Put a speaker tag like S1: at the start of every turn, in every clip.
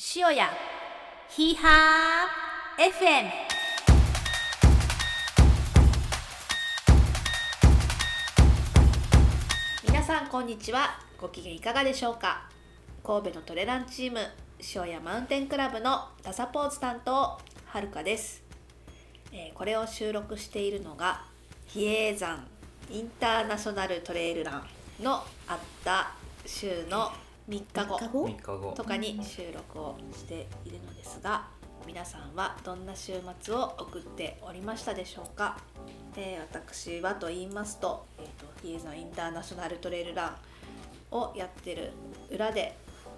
S1: 塩屋ヒーハー FM 皆さんこんにちは。ご機嫌いかがでしょうか？神戸のトレランチーム塩屋マウンテンクラブのダサポーズ担当はるかです、えーこれを収録しているのが比叡山インターナショナルトレイルランのあった週の3日後
S2: 3日後
S3: ？3日後。
S1: とかに収録をしているのですが皆さんはどんな週末を送っておりましたでしょうか、えー私はと言いますと,、えー、と比叡山インターナショナルトレイルランをやってる裏で、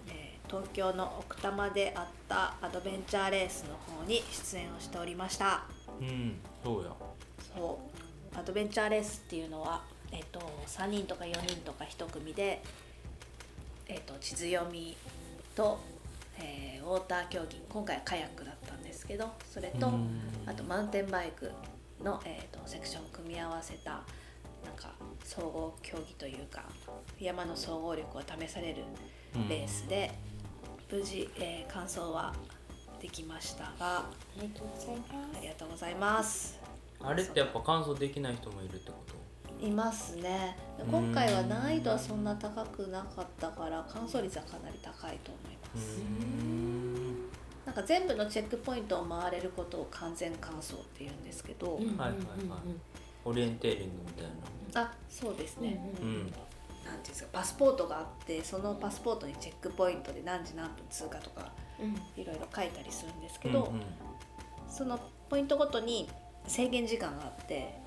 S1: えー東京の奥多摩であったアドベンチャーレースの方に出演をしておりました。
S3: うんそうや。
S1: そう。アドベンチャーレースっていうのは、えっと3人とか4人とか1組で、えっと地図読みと、えーウォーター競技今回はカヤックだったんですけどそれと
S3: うん。
S1: あとマウンテンバイクの、えっとセクションを組み合わせたなんか総合競技というか山の総合力を試されるレースで、無事、えー完走はできましたが
S2: ありがとうございます。
S1: ありがとうございます。
S3: あれってやっぱ乾燥できない人もいるってこと？
S1: いますね。今回は難易度はそんな高くなかったから乾燥率はかなり高いと思いま
S3: う
S1: す、
S3: ん。
S1: なんか全部のチェックポイントを回れることを完全乾燥っていうんですけど、
S2: うん。うんうんうん
S3: はいはいはいオリエンテーリングみたい
S1: あそうですね、
S3: なうん。
S1: なんていうんですかパスポートがあってそのパスポートにチェックポイントで何時何分通過とか
S2: うん。
S1: いろいろ書いたりするんですけど、
S3: うんうん。
S1: そのポイントごとに制限時間があって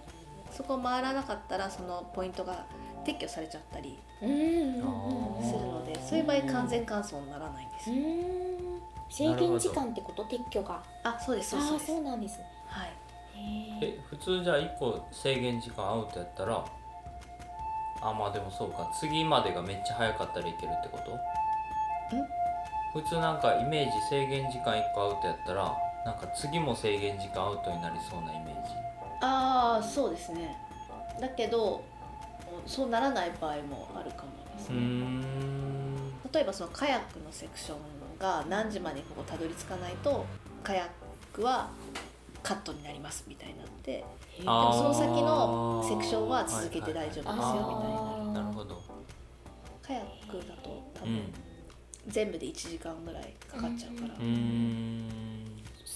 S1: そこを回らなかったらそのポイントが撤去されちゃったりするのでそういう場合完全乾燥にならないんです。
S2: 制限時間ってこと撤去が
S1: あそうですそうそう
S2: なん。ですね
S1: はい
S2: へえ
S3: え普通じゃあ1個制限時間アウトやったらあまあでもそうか次までがめっちゃ早かったらいけるってこと普通なん。かイメージ制限時間1個アウトやったらなん。か次も制限時間アウトになりそうなイメージ
S1: ああそうですね。だけどそうならない場合もあるかもですね、
S3: ん。
S1: 例えばそのカヤックのセクションが何時までにここたどり着かないとカヤックはカットになりますみたいになってでもその先のセクションは続けて大丈夫ですよみたいな。
S3: なるほど。
S1: カヤックだと多分
S3: うん。
S1: 全部で1時間ぐらいかかっちゃうから、
S3: うーん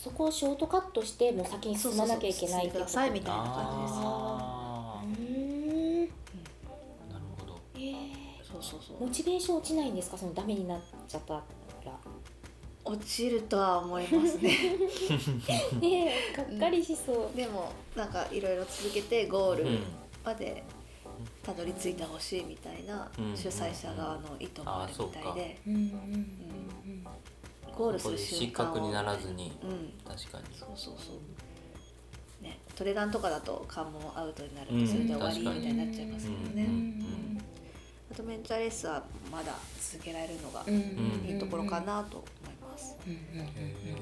S2: そこをショートカットしてもう先に進まなきゃいけない
S1: そうそうそう進んでくださいみたいな感じです
S3: あ
S2: うー。ん
S3: ーなるほど。
S2: へえ
S1: そうそうそう。
S2: モチベーション落ちないんですか？そのダメになっちゃったら。
S1: 落ちるとは思いますね。
S2: ねえがっかりしそう。
S1: でもなんかいろいろ続けてゴール
S3: うん
S1: までたどり着いてほしいみたいな
S3: うん。
S1: 主催者側の意図もあるみたいで。
S2: うんうんうん
S1: ゴールする
S3: ここで失
S1: 瞬間を
S3: 格にならずに。
S1: うん。
S3: 確かに。
S1: そうそうそう。ね。トレランとかだと関門アウトになる
S3: うん。
S1: とそれで終わりみたいになっちゃいますけど
S3: うん
S1: ねアドベンチャーレースはまだ続けられるのがいいところかなと思います。
S2: うんうんうん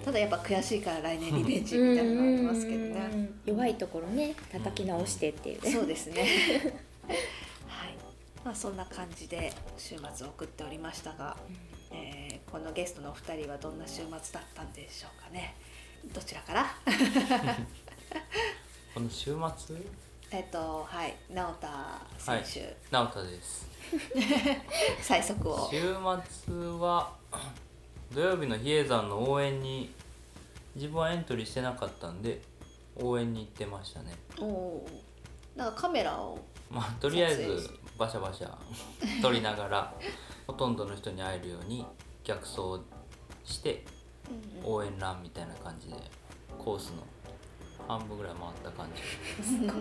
S1: ただやっぱ悔しいから来年リベンジみたいなのがありますけどね。
S2: うん弱いところね叩き直してっていうね。
S1: そうですね。はい。まあそんな感じで週末を送っておりましたが、えーこのゲストのお二人はどんな週末だったんでしょうかね。どちらから？
S3: この週末？
S1: えっとはい直田選手、
S3: 直太です。
S1: 最速を。
S3: 週末は 土曜日の比叡山の応援に自分はエントリーしてなかったんで応援に行ってましたね。
S1: おおー。なんかカメラを
S3: まあとりあえずバシャバシャ撮りながら ほとんどの人に会えるように逆走して応援ランみたいな感じでコースの半分ぐらい回った感じ。
S2: すごい。
S3: ま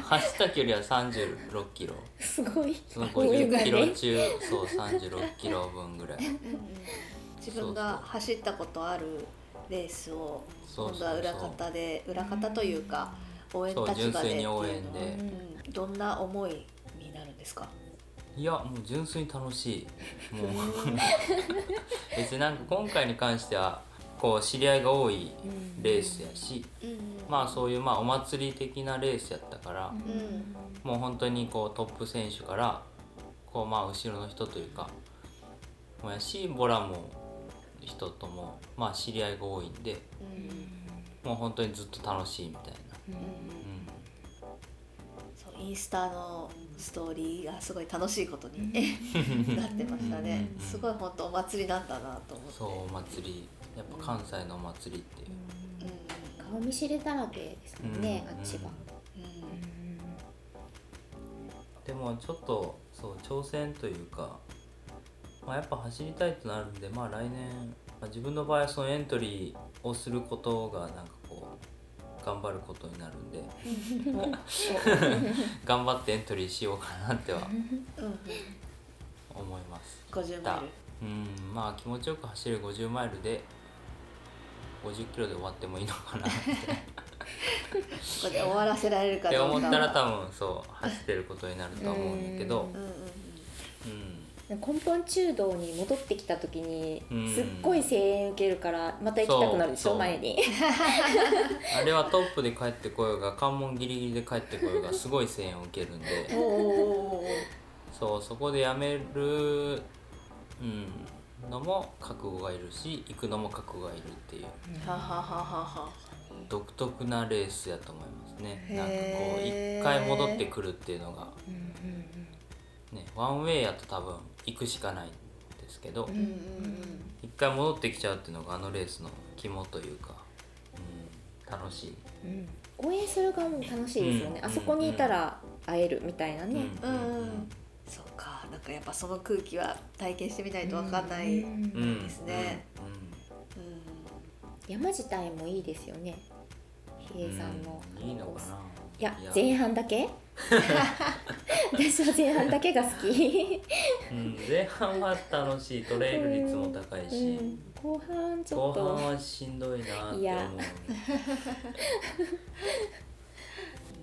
S3: あ走った距離は36キロ。
S2: すごい。
S3: その
S2: 応援が
S3: 50キロ
S2: ね。
S3: 中そう36キロ分ぐらい。
S1: うんうん自分が走ったことあるレースを今度は裏方で裏方というか応援立場で。
S3: 純粋に応援で。
S1: うん。どんな思いになるんですか？
S3: いやもう純粋に楽しい。もう。別になんか今回に関してはこう知り合いが多いレースやし
S1: うん。
S3: まあそういうまあお祭り的なレースやったから
S1: うん。
S3: もう本当にこうトップ選手からこうまあ後ろの人というかもやしボラも人ともまあ知り合いが多いんで
S1: うん。
S3: もう本当にずっと楽しいみたいな、
S1: うん。
S3: う
S1: そうインスタのストーリーがすごい楽しいことになってましたね。
S3: うん。
S1: すごい本当お祭りなんだなと思って。
S3: そうお祭り。やっぱ関西のお祭りっていう、
S1: うん。
S2: 顔見知りだらけですもんね、
S3: うん。
S2: あっちは、
S1: うん。
S3: でもちょっとそう挑戦というか、まあ、やっぱ走りたいとなるんでまあ来年、まあ、自分の場合はそのエントリーをすることがなんか頑張ることになるんで。頑張ってエントリーしようかなっては思います。
S1: 50マイル。
S3: うん。まあ気持ちよく走る50マイルで50キロで終わってもいいのかなって。
S1: そこで終わらせられるか
S3: って
S1: どうか
S3: 思ったら多分そう走ってることになると思うんだけど。
S1: うん
S2: 根本中道に戻ってきた時に
S3: うん。
S2: すっごい声援受けるからまた行きたくなるでしょ前に。
S3: あれはトップで帰ってこようが関門ギリギリで帰ってこようがすごい声援を受けるんで。そうそこでやめる、うん、のも覚悟がいるし行くのも覚悟がいるっていう。独特なレースやと思いますね。なんかこう一回戻ってくるっていうのが、ね、ワンウェイやと多分行くしかないんですけど
S1: うんうん
S3: 一回戻ってきちゃうっていうのがあのレースの肝というか、うん、楽しい。
S2: うん。応援する側も楽しいですよね、
S3: うん。
S2: あそこにいたら会えるみたいなね、
S1: うん。うんうんそうか。なんかやっぱその空気は体験してみないとわかんない、うん
S2: うん
S3: うん。
S1: ですね。
S2: 山自体もいいですよね。比叡山の、
S3: うん。いいのかな。い
S2: や。前半だけ？私は前半だけが好き、
S3: うん、前半は楽しい。トレイル率も高いし、
S2: うん、後半ちょ
S3: 後
S2: っと。
S3: 半はしんどいなって思う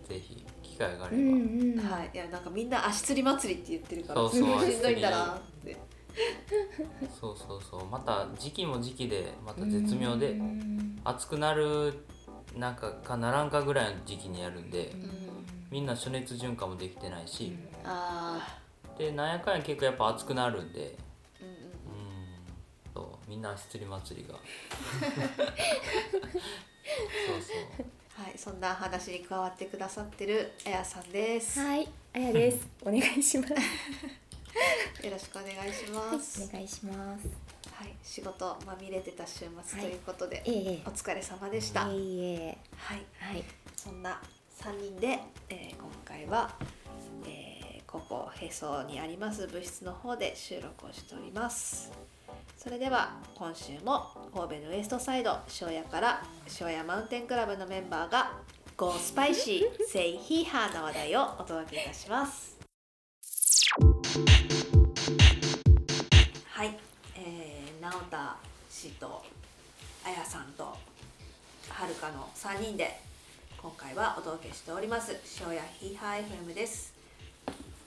S3: ぜひ機会があれば、
S2: うんうん。
S1: はい。いやなんかみんな足つり祭りって言ってるから。
S3: そうそう
S1: しんどいんだなって。
S3: そうそうそう。また時期も時期でまた絶妙で
S2: うん
S3: 暑くなるなんかかならんかぐらいの時期にやるんで。
S1: うん
S3: みんな暑熱順化もできてないし。
S1: あ
S3: でなんやかんや結構やっぱ暑くなるんで。
S1: ーうんうん。
S3: うん。そうみんな足つり祭りが。そうそう
S1: はいそんな話に加わってくださってるあやさんです、
S2: はいあやです。お願いします。
S1: よろしくお願いします。
S2: お願いします。
S1: はい仕事まみれてた週末ということで、
S2: ええ。
S1: お疲れ様でした、
S2: いえいえ。
S1: はい。
S2: はい。
S1: そんな3人で、えー今回は、えーここへそにあります部室の方で収録をしております。それでは今週も神戸のウエストサイド庄屋から庄屋マウンテンクラブのメンバーが Go Spicy Say He Her な話題をお届けいたします。はい、えー、直田氏とあやさんとはるかの3人で今回はお届けしております。庄屋ヒーハー FM です。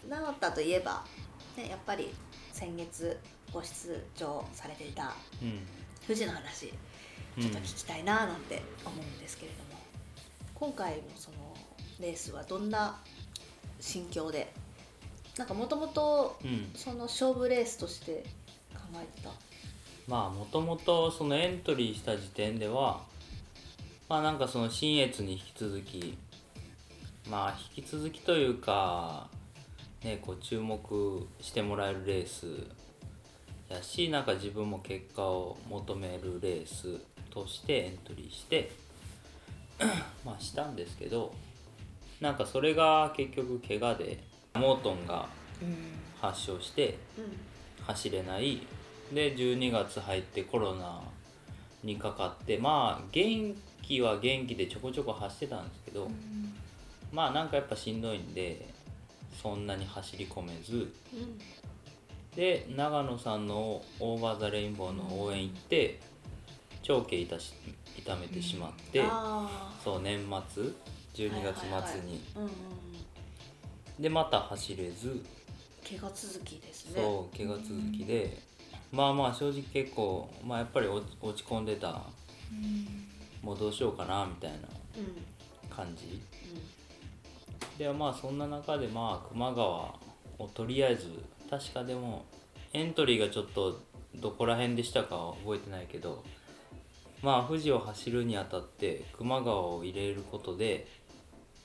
S1: 直田といえば、ね、やっぱり先月ご出場されていた
S3: うん。
S1: 富士の話ちょっと聞きたいななんて思うんですけれども、今回のそのレースはどんな心境でなんかもともと
S3: うん。
S1: その勝負レースとして考えてた？
S3: まあもともとそのエントリーした時点ではまあなんかその新越に引き続きまあ引き続きというかねこう注目してもらえるレースやしなんか自分も結果を求めるレースとしてエントリーして まあしたんですけどなんかそれが結局怪我でモートンが発症して
S1: う
S3: 走れない。で12月入ってコロナにかかってまあ元気は元気でちょこちょこ走ってたんですけど、まあなんかやっぱしんどいんでそんなに走り込めず。
S1: んうん。
S3: で長野さんのオーバー・ザ・レインボーの応援行って長径痛し痛めてしまって、
S1: あ
S3: そう年末12月末に、でまた走れず。
S1: 怪我続きですね。
S3: そう怪我続きで、まあまあ正直結構、まあ、やっぱり落落ち込んでたもうどうしようかなみたいな感じ。でまあそんな中でまあ球磨川をとりあえず確かでもエントリーがちょっとどこら辺でしたかは覚えてないけどまあ富士を走るにあたって球磨川を入れることで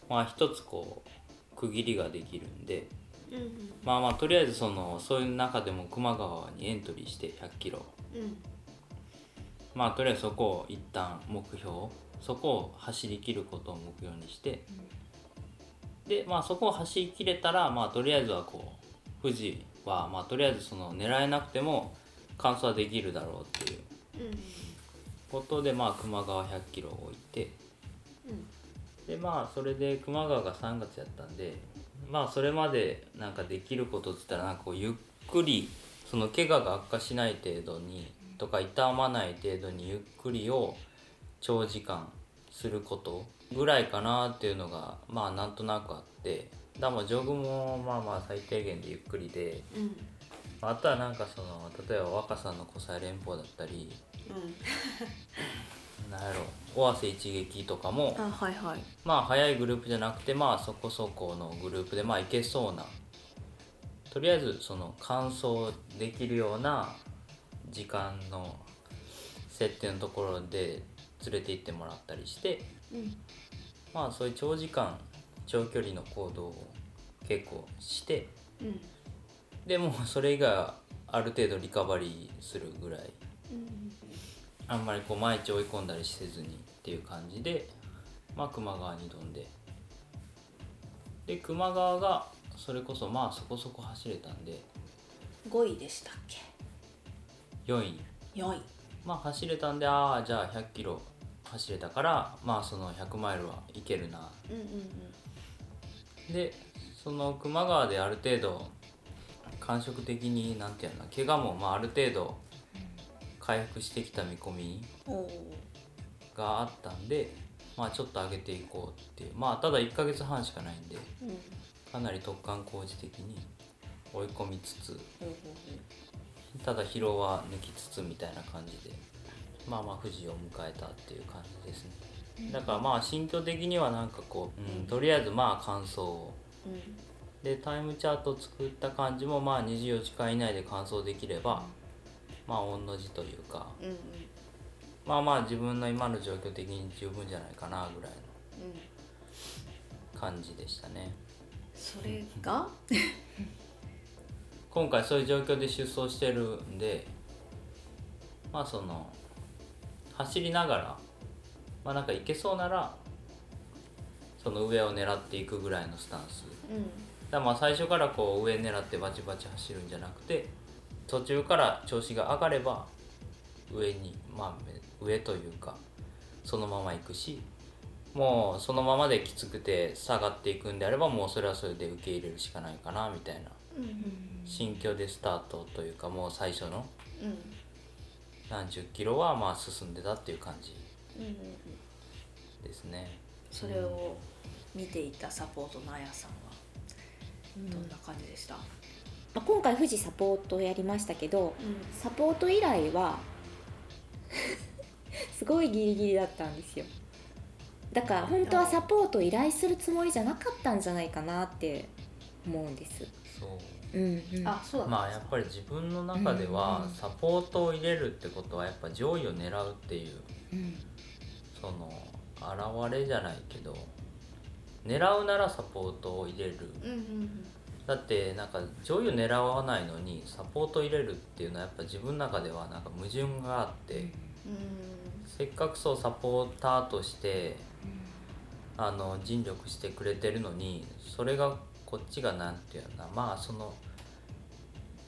S3: まあ一つこう区切りができるんで
S1: うんうん。
S3: まあまあとりあえずそのそういう中でも球磨川にエントリーして100キロ。
S1: うん
S3: まあとりあえずそこを一旦目標そこを走り切ることを目標にして、でまあそこを走り切れたらまあとりあえずはこう富士はまあとりあえずその狙えなくても完走はできるだろうっていう
S1: うん
S3: ことでまあ球磨川100キロを置いて
S1: うん。
S3: でまあそれで球磨川が3月やったんでまあそれまでなんかできることっつったらなんかこうゆっくりその怪我が悪化しない程度にとか痛まない程度にゆっくりを長時間することぐらいかなっていうのがまあなんとなくあってだからまあジョグもまあまあ最低限でゆっくりで
S1: うん。
S3: あとはなんかその例えば若さの湖西連峰だったりなんやろ尾鷲一撃とかも
S1: あはいはい。
S3: まあ早いグループじゃなくてまあそこそこのグループでまあいけそうなとりあえずその完走できるような時間の設定のところで連れて行ってもらったりして
S1: うん。
S3: まあそういう長時間長距離の行動を結構して
S1: うん。
S3: でもうそれ以外はある程度リカバリーするぐらい
S1: うん。
S3: あんまりこう毎日追い込んだりせずにっていう感じでまあ球磨川に飛んで。で球磨川がそれこそまあそこそこ走れたんで
S1: 5位でしたっけ？
S3: 4位。
S1: 4位。
S3: まあ走れたんでああじゃあ100キロ走れたからまあその100マイルはいけるな。
S1: うんうん
S3: でその球磨川である程度感触的になんていうの怪我もまあある程度回復してきた見込みがあったんでまあちょっと上げていこうっていう。まあただ1ヶ月半しかないんで
S1: うん。
S3: かなり突貫工事的に追い込みつつただ疲労は抜きつつみたいな感じでまあまあ富士を迎えたっていう感じですね。だからまあ心境的にはなんかこう、うん、とりあえずまあ完走を。
S1: ううん。
S3: でタイムチャートを作った感じもまあ24時間以内で完走できればまあ御の字というか
S1: うんうん。
S3: まあまあ自分の今の状況的に十分じゃないかなぐらい
S1: うん。
S3: の感じでしたね。
S1: それが？
S3: 今回そういう状況で出走してるんでまあその走りながらまあなんかいけそうならその上を狙っていくぐらいのスタンス。
S1: うん。
S3: だまあ最初からこう上狙ってバチバチ走るんじゃなくて途中から調子が上がれば上にまあめ上というかそのまま行くしもうそのままできつくて下がっていくんであればもうそれはそれで受け入れるしかないかなみたいな。
S1: うん
S3: 心境でスタートというかもう最初の
S1: うん。
S3: 何十キロはまあ進んでたっていう感じ
S1: うんうんうん
S3: ですね。
S1: それを見ていたサポートのあやさんはどんな感じでした、
S2: まあ、今回富士サポートやりましたけど
S1: うん。
S2: サポート以来は すごいギリギリだったんですよ。だから本当はサポート依頼するつもりじゃなかったんじゃないかなって思うんです。
S3: そう
S2: うんうん。
S1: あそうだ
S3: まあやっぱり自分の中では
S2: うん
S3: サポートを入れるってことはやっぱ上位を狙うっていう
S2: うん。
S3: その現れじゃないけど狙うならサポートを入れる。
S1: うんうん
S3: だってなんか上位を狙わないのにサポートを入れるっていうのはやっぱ自分の中ではなんか矛盾があって
S1: うん。
S3: せっかくそうサポーターとしてあの尽力してくれてるのにそれがこっちがなんていうのまあその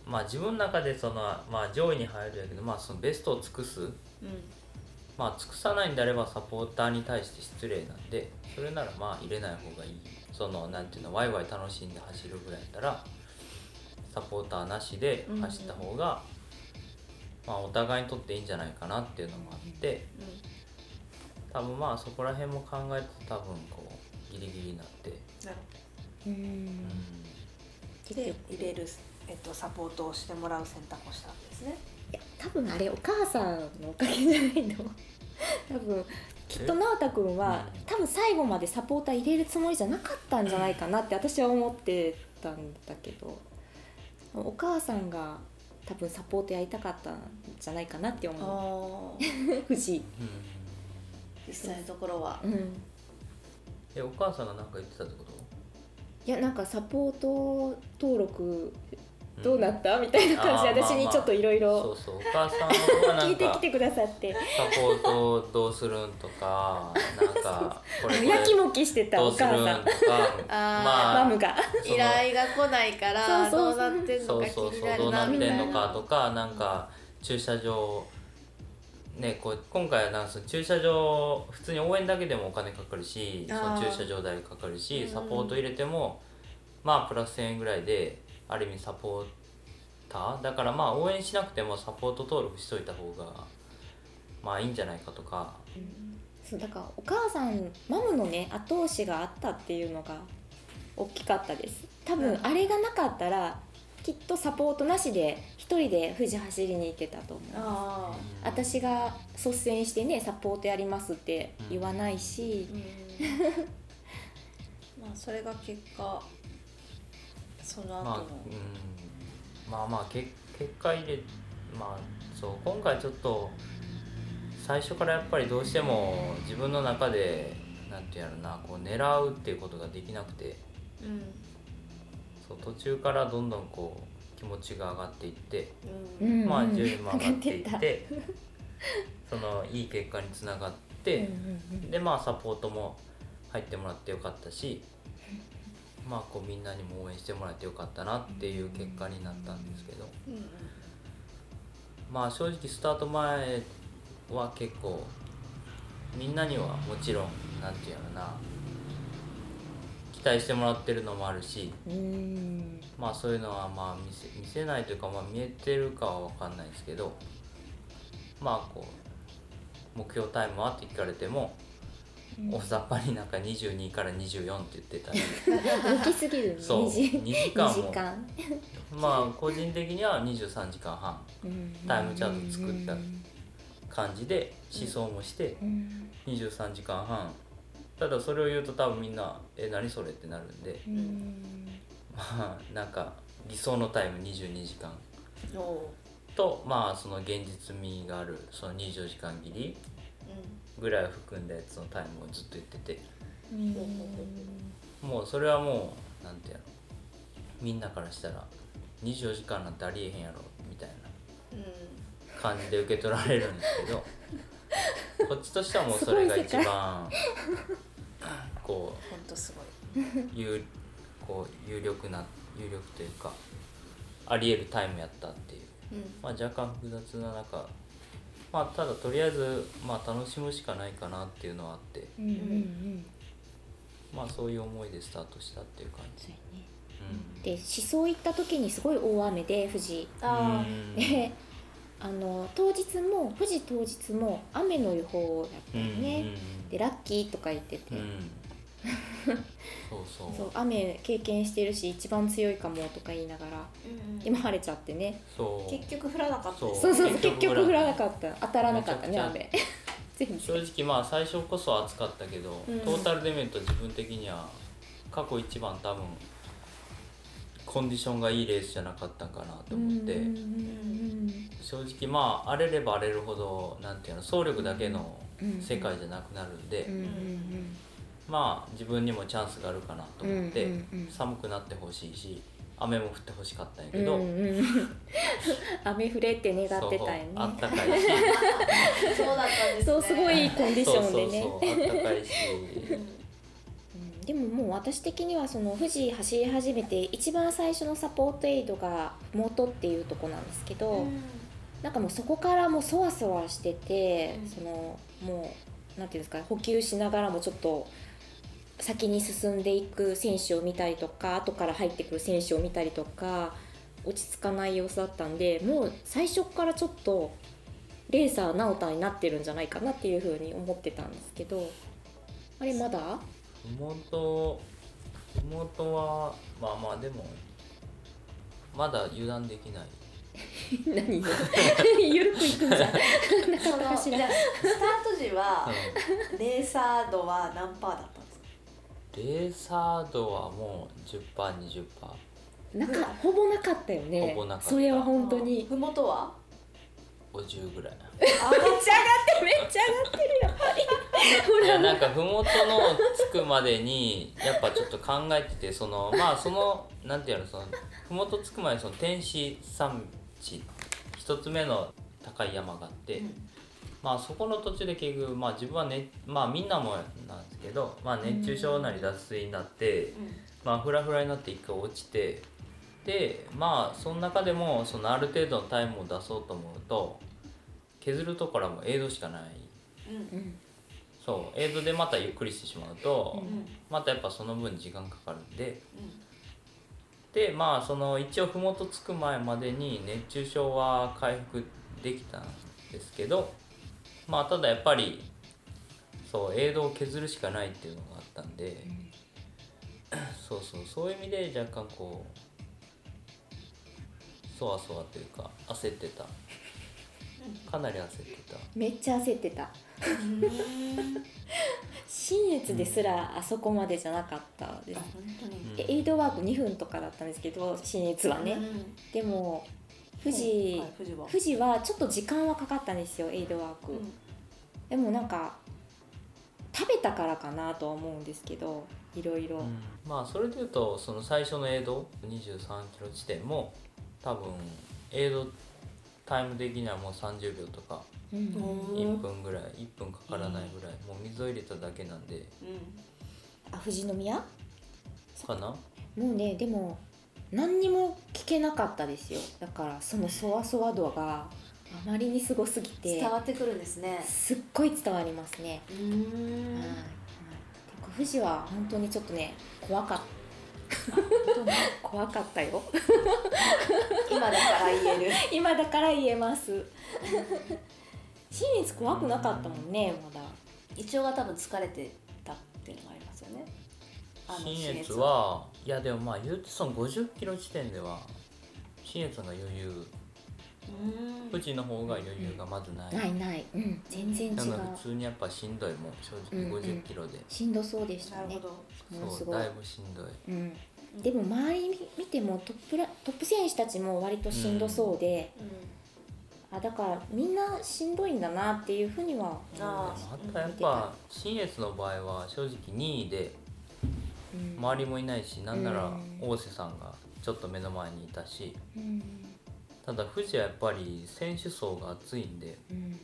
S3: まあ自分の中でそのまあ上位に入るやけどまあそのベストを尽くす。
S1: うん。
S3: まあ尽くさないんであればサポーターに対して失礼なんでそれならまあ入れない方がいい。そのなんていうのワイワイ楽しんで走るぐらいだったらサポーターなしで走った方が、まあお互いにとっていいんじゃないかなっていうのもあって。多分まあそこら辺も考えて多分こうギリギリになって、
S1: なる
S2: うん
S3: うん、
S1: で
S2: 結局
S1: 入れる、えっと、サポートをしてもらう選択をしたんですね。
S2: いや多分あれお母さんのおかげじゃないの。多分きっと直太くんは
S3: うん。
S2: 多分最後までサポーター入れるつもりじゃなかったんじゃないかなって私は思ってたんだけど。お母さんが多分サポートやりたかったんじゃないかなって思う。藤井。
S3: うん。
S1: 実際のところは。
S2: うん。
S3: えお母さんが何か言ってたってこと？
S2: いやなんかサポート登録
S3: うん。
S2: どうなった、みたいな感じで私にちょっといろい
S3: そ
S2: ろ
S3: うそう。お母さんの方がな
S2: 聞
S3: んか
S2: いてきてくださって。
S3: サポートどうするんとかなんかこれ
S2: やきもきしてたお母さん。
S3: んとか。
S1: あー
S3: まあ
S2: マムが。
S1: 依頼が来ないから
S2: そうそう
S1: どうなってんのか気
S3: そうそう
S1: に
S3: そう。どう
S1: なるなみ
S3: なってんの
S1: たいな
S3: かとかなんか駐車場ねこう今回はなんかその駐車場普通に応援だけでもお金かかるしその駐車場代かかるし
S1: うん。
S3: サポート入れてもまあプラス1000円ぐらいである意味サポーターだからまあ応援しなくてもサポート登録しといた方がまあいいんじゃないかとか。
S2: そうだからお母さんマムのね後押しがあったっていうのが大きかったです。多分
S1: うん。
S2: あれがなかったらきっとサポートなしで一人で富士走りに行けたと思う。
S1: あー。
S2: 私が率先してねサポートやりますって言わないし、
S1: うん。まあそれが結果その後の、
S3: まあ、うん、まあまあけ結果入れまあそう今回ちょっと最初からやっぱりどうしても自分の中でなんていうのなこう狙うっていうことができなくて。
S1: うん。
S3: そう途中からどんどんこう気持ちが上がっていって、
S1: う
S2: うん。ん
S3: まあ
S2: うん。
S3: 順位も上がっていってそのいい結果につながって、でまあサポートも入ってもらってよかったしまあこうみんなにも応援してもらってよかったなっていう結果になったんですけど。
S1: うん
S3: まあ正直スタート前は結構みんなにはもちろんなんていうのかな期待してもらってるのもあるしまあそういうのはまあ見せ見せないというかまあ見えてるかは分かんないですけどまあこう目標タイムはって聞かれても大雑把になんか22から24って言ってたり。
S2: 大きすぎるね。
S3: そう
S2: 2時
S3: 2時間
S2: 2時
S3: も
S2: 間。
S3: まあ個人的には23時間半タイムチャート作った
S2: うん
S3: 感じで思想もして
S2: うん。
S3: 23時間半。ただそれを言うと多分みんな「え何それ?」ってなるんで。
S2: うん
S3: まあなんか理想のタイム22時間。とまあその現実味があるその24時間切りぐらいを含んだやつのタイムをずっと言ってて。
S2: うん。
S3: もうそれはもうなんていうの？みんなからしたら24時間なんてありえへんやろみたいな。感じで受け取られるんですけど こっちとしてはもうそれが一番こ
S1: う
S3: 有こう有力な有力というかありえるタイムやったっていう、
S1: うん。
S3: まあ、若干複雑な中まあただとりあえずまあ楽しむしかないかなっていうのはあって。
S2: うんうんうん。
S3: まあそういう思いでスタートしたっていう感じ。
S2: で思想行った時にすごい大雨で富士。
S1: あ
S3: うん。
S2: で あの当日も富士当日も雨の予報やったよね、でラッキーとか言ってて、
S3: そうそう。
S2: そう雨経験してるし一番強いかもとか言いながら
S1: うんうん。
S2: 今晴れちゃってね。
S3: そう。
S1: 結局降らなかった。です
S3: そ
S2: そうそう
S3: 結局
S2: 結局降らなかった。当たらなかったね雨。
S3: 正直まあ最初こそ暑かったけど、
S1: うん。
S3: トータルで見ると自分的には過去一番多分コンディションがいいレースじゃなかったんかなと思って、
S2: うんうん
S3: 正直まあ荒れれば荒れるほどなんていうの走力だけの
S2: うん
S3: 世界じゃなくなるんで、
S2: うんうん
S3: まあ自分にもチャンスがあるかなと思って、
S2: うんうんうん。
S3: 寒くなってほしいし雨も降ってほしかったんやけど、
S2: んうん 雨降れって願ってたよね。
S3: あったかいし。
S1: そうだったんですね。
S2: そうすごいいいコンディションでね。
S3: あったかいし。
S2: うん。でももう私的にはその富士走り始めて一番最初のサポートエイドが麓っていうとこなんですけど、
S1: うん。
S2: なんかもうそこからもうそわそわしてて、
S1: うん。
S2: そのもうなんていうんですか補給しながらもちょっと先に進んでいく選手を見たりとか後から入ってくる選手を見たりとか落ち着かない様子だったんでもう最初からちょっとレーサー直太になってるんじゃないかなっていうふうに思ってたんですけどあれまだ？
S3: 妹妹はまあまあでもまだ油断できない。
S2: 何？よゆるくいくんじゃん。
S1: そのじゃあスタート時はレーサー度は何パーだったんですか
S3: レーサー度はもう 10%20%
S2: うなかほぼなかったよね。
S3: ほぼなかった。
S2: それは本当に。
S1: ふもとは
S3: ？50ぐらい。
S1: あ
S2: めっちゃ上がってめっちゃ上がってるやっぱりほ
S3: いや
S2: ら
S3: なんか麓のつくまでにやっぱちょっと考えててその まあそのなんていうのその麓つくまでその天使山地一つ目の高い山があって、まあそこの途中で結局まあ自分はねまあみんなもなんですけど、まあ、熱中症なり脱水になって、まあフラフラになって一回落ちてでまあその中でもそのある程度のタイムを出そうと思うと削るところはもうエイドしかない。
S2: うん。
S3: そうエイドでまたゆっくりしてしまうと、
S2: うん。
S3: またやっぱその分時間かかるんで。でまあその一応麓つく前までに熱中症は回復できたんですけどまあただやっぱりそうエイドを削るしかないっていうのがあったんで、そうそうそういう意味で若干こうそわそわというか焦ってた。かなり焦ってた。
S2: めっちゃ焦ってた。新越ですらあそこまでじゃなかったです。
S3: うん。
S2: えエイドワーク2分とかだったんですけど新越はね、
S1: うん。
S2: でも富士、
S1: はい富士は。
S2: 富士はちょっと時間はかかったんですよエイドワーク、
S1: うん。
S2: でもなんか食べたからかなとは思うんですけどいろいろ、
S3: うん。まあそれでいうとその最初のエイド23キロ地点も多分エイドタイム的にはもう30秒とか
S2: うん。
S1: うん
S3: 1分ぐらい1分かからないぐらいもう水を入れただけなんで。
S2: あ富士宮？
S3: かな？
S2: もうねでも何にも聞けなかったですよ。だからそのそわそわ度があまりにすごすぎて
S1: 伝わってくるんですね。
S2: すっごい伝わりますね、
S1: うーん
S2: 富士は本当にちょっとね怖かった。怖かったよ。
S1: 今だから言える。
S2: 今だから言えます。新越怖くなかったもんねまだ。
S1: 一応が多分疲れてたっていうのがありますよね。あの
S3: 新越はいやでもまあ言うてその50キロ地点では新越の余裕。
S1: うん。
S3: 富士の方が余裕がまずない、
S2: ないない。うん。全然違う。
S3: なので普通にやっぱしんどいもん正直
S2: うんうん。
S3: 50キロで、
S2: しんどそうでしたね。
S1: なるほど。
S2: ものすごい。
S3: そうだいぶしんどい。
S2: うん、でも周り見てもトップラトップ選手たちも割としんどそうで、あだからみんなしんどいんだなっていうふうには思い
S1: あ
S2: まし
S3: あとやっぱ新越の場合は正直2位で
S2: た、うん
S3: 周りもいないしなんなら
S2: うん。
S3: 大瀬さんがちょっと目の前にいたし
S2: うん。
S3: ただ富士はやっぱり選手層が厚いんで
S2: うん。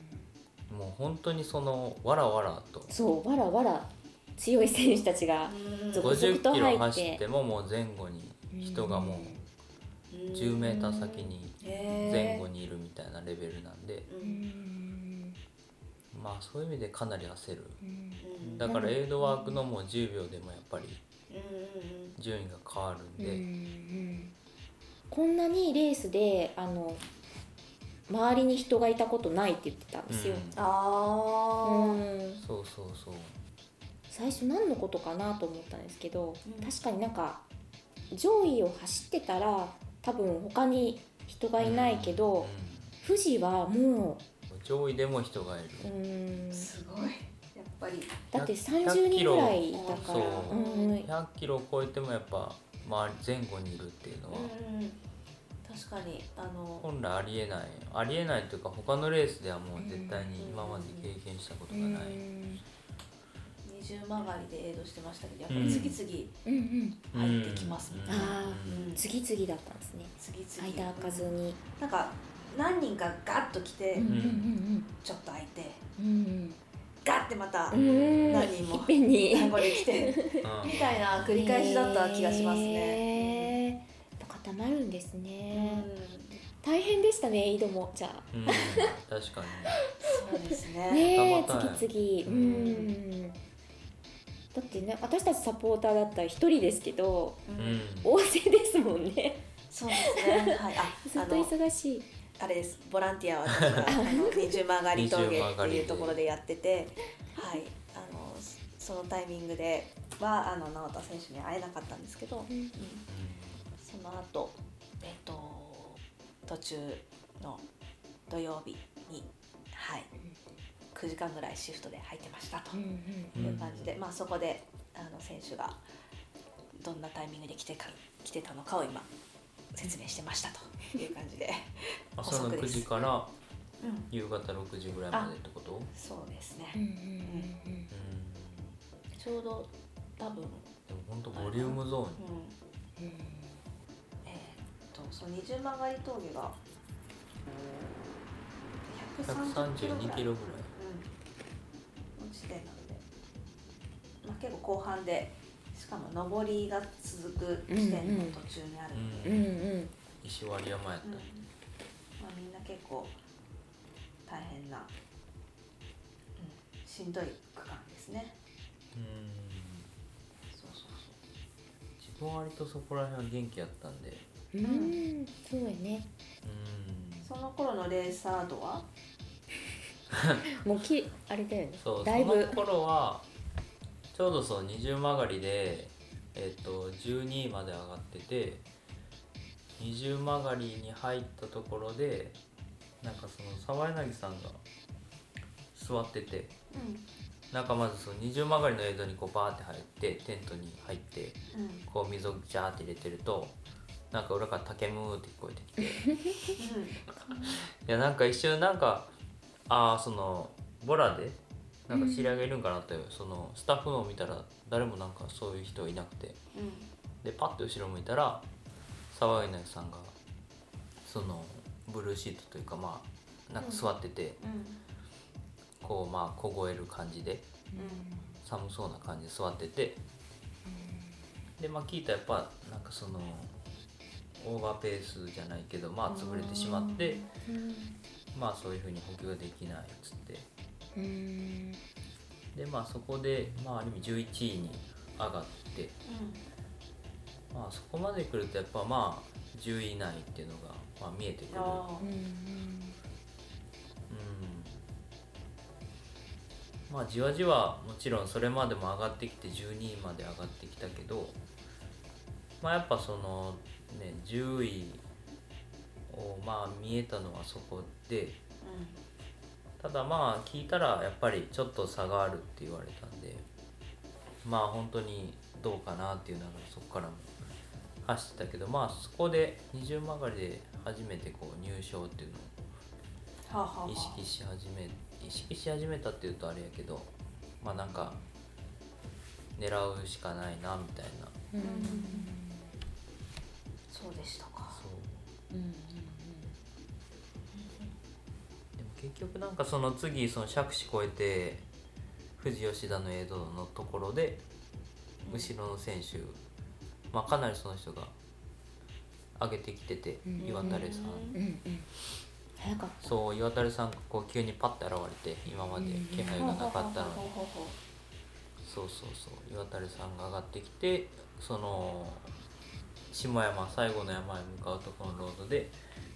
S3: もう本当にそのわらわらと。
S2: そうわらわら強い選手たちが
S1: うん。
S2: 続々
S3: 50
S2: と入って。
S3: キロ走ってももう前後に人がもう10メーター先に前後にいるみたいなレベルなんで。
S1: う
S2: うん。ん
S3: まあそういう意味でかなり焦る。
S2: うん。
S1: うん。
S3: だからエイドワークのもう10秒でもやっぱり順位が変わるん
S2: うんう
S3: で
S2: ん。こんなにレースであの周りに人がいたことないって言ってたんですよ、
S3: うん。
S1: あ
S2: うん。
S3: そうそうそう。
S2: 最初何のことかなと思ったんですけど、
S1: うん。
S2: 確かになんか上位を走ってたら多分他に人がいないけど、富士はも
S3: うん上位でも人がいる。
S1: すごいぱり。
S2: だって
S3: 100
S2: 30人ぐらいいたから。
S3: そう。
S2: うん。
S3: 100キロを超えてもやっぱ周り前後にいるっていうのは。
S1: うん確かに。あの。
S3: 本来ありえない。ありえないというか他のレースではもう絶対に今まで経験したことがない、
S2: うん
S1: 二重曲がりでエイドしてましたけどやっぱり次
S2: うんうん。
S1: 々入ってきますもんね、
S2: あ
S1: うん
S2: 次々だったんですね。
S1: 次々。
S2: 間開かずに。
S1: なんか何人かガッと来て、
S2: うんうん
S1: ちょっと開いて。
S2: うんうん
S1: ガッてまた何人も。
S2: いっぺんに。
S1: 団子で来て。
S3: うん。
S1: みたいな繰り返しだった気がしますね。
S2: へー。やっぱ固まるんです
S1: う
S2: ね、
S1: ん。
S2: 大変でしたね井戸もじゃあ。
S3: うん、確かに。
S1: そうですね。
S2: ね次々。う
S3: うん。
S2: んだってね私たちサポーターだったら一人ですけど
S1: う
S3: うん。ん
S2: 大勢ですもんね。
S1: そうですね。はい。あ、
S2: ずっと忙しい
S1: あれです。ボランティアは私があの二重曲がり峠っていうところでやってて、はい。あのそのタイミングではあの直田選手に会えなかったんですけど、うんその後えっと途中の土曜日にはい9時間ぐらいシフトで入ってましたと。いう感じで、まあそこであの選手がどんなタイミングで来てか来てたのかを今説明してましたという感じで。
S3: 朝の9
S1: 補足です。
S3: 時から
S1: うん。
S3: 夕方6時ぐらいまでってこと？うん
S1: そうですね、
S2: うんうん
S1: ちょうど多分、うん、
S3: でも本当ボリュームゾーン。
S2: うん。うん
S1: えーっとその二重曲がり峠が
S3: 132キロぐらい。
S1: うん、の地点なので、まあ、結構後半でしかも上りが続く地点の途中にあるので、
S2: うんうん。
S3: 石割山やった
S1: うん。まあ、みんな結構大変な、うん、しんどい区間ですね。
S3: うん。
S1: そうそう
S3: 自分は割とそこら辺は元気やったんで。
S2: うん。うんそうやね。
S3: うん。
S1: そうその頃のレーサードは？
S2: もうきあれだよね。
S3: そう
S2: だいぶ。
S3: その頃はちょうどそう二重曲がりでえっ、と12位まで上がってて二重曲がりに入ったところでなんかその沢柳さんが座ってて
S1: う
S3: なんかまずその二重曲がりの映像にこうバーって入ってテントに入って
S1: んうん。
S3: こう水をジャーって入れてるとなんか裏から「竹ムー」って聞こえてきて。いやなんか一瞬なんかああそのボラでなんか知り合いがいるんかなって、そのスタッフのを見たら誰もなんかそういう人いなくて。
S1: うん。
S3: でパッて後ろ向いたら沢柳さんがそのブルーシートというかまあなんか座ってて、
S1: うん。
S3: こうまあ凍える感じで寒そうな感じで座っててでまあ聞いたらやっぱなんかそのオーバーペースじゃないけどまあ潰れてしまってまあそういうふうに補給ができないっつって。
S2: うん
S3: でまあそこでまあある意味11位に上がってまあそこまで来るとやっぱまあ10位以内っていうのがまあ見えてくる。まあじわじわもちろんそれまでも上がってきて12位まで上がってきたけどまあやっぱそのね10位をまあ見えたのはそこでただまあ聞いたらやっぱりちょっと差があるって言われたんでまあ本当にどうかなっていう流れそこからも走ってたけどまあそこで二重曲がりで初めてこう入賞っていうのを意識し始め意識し始めたっていうとあれやけどまあなんか狙うしかないなみたいな。
S2: うん。
S1: そうでしたか。
S3: そう。
S2: うん
S3: 結局なんかその次その杓子越えて富士吉田の映像のところで後ろの選手、まあ、かなりその人が上げてきてて、
S2: うん。
S3: 岩垂さん、
S2: うんうん
S3: そう岩垂さんがこう急にパッて現れて今まで気配がなかったのに、そうそうそう。岩垂さんが上がってきてその下山最後の山へ向かうところのロードで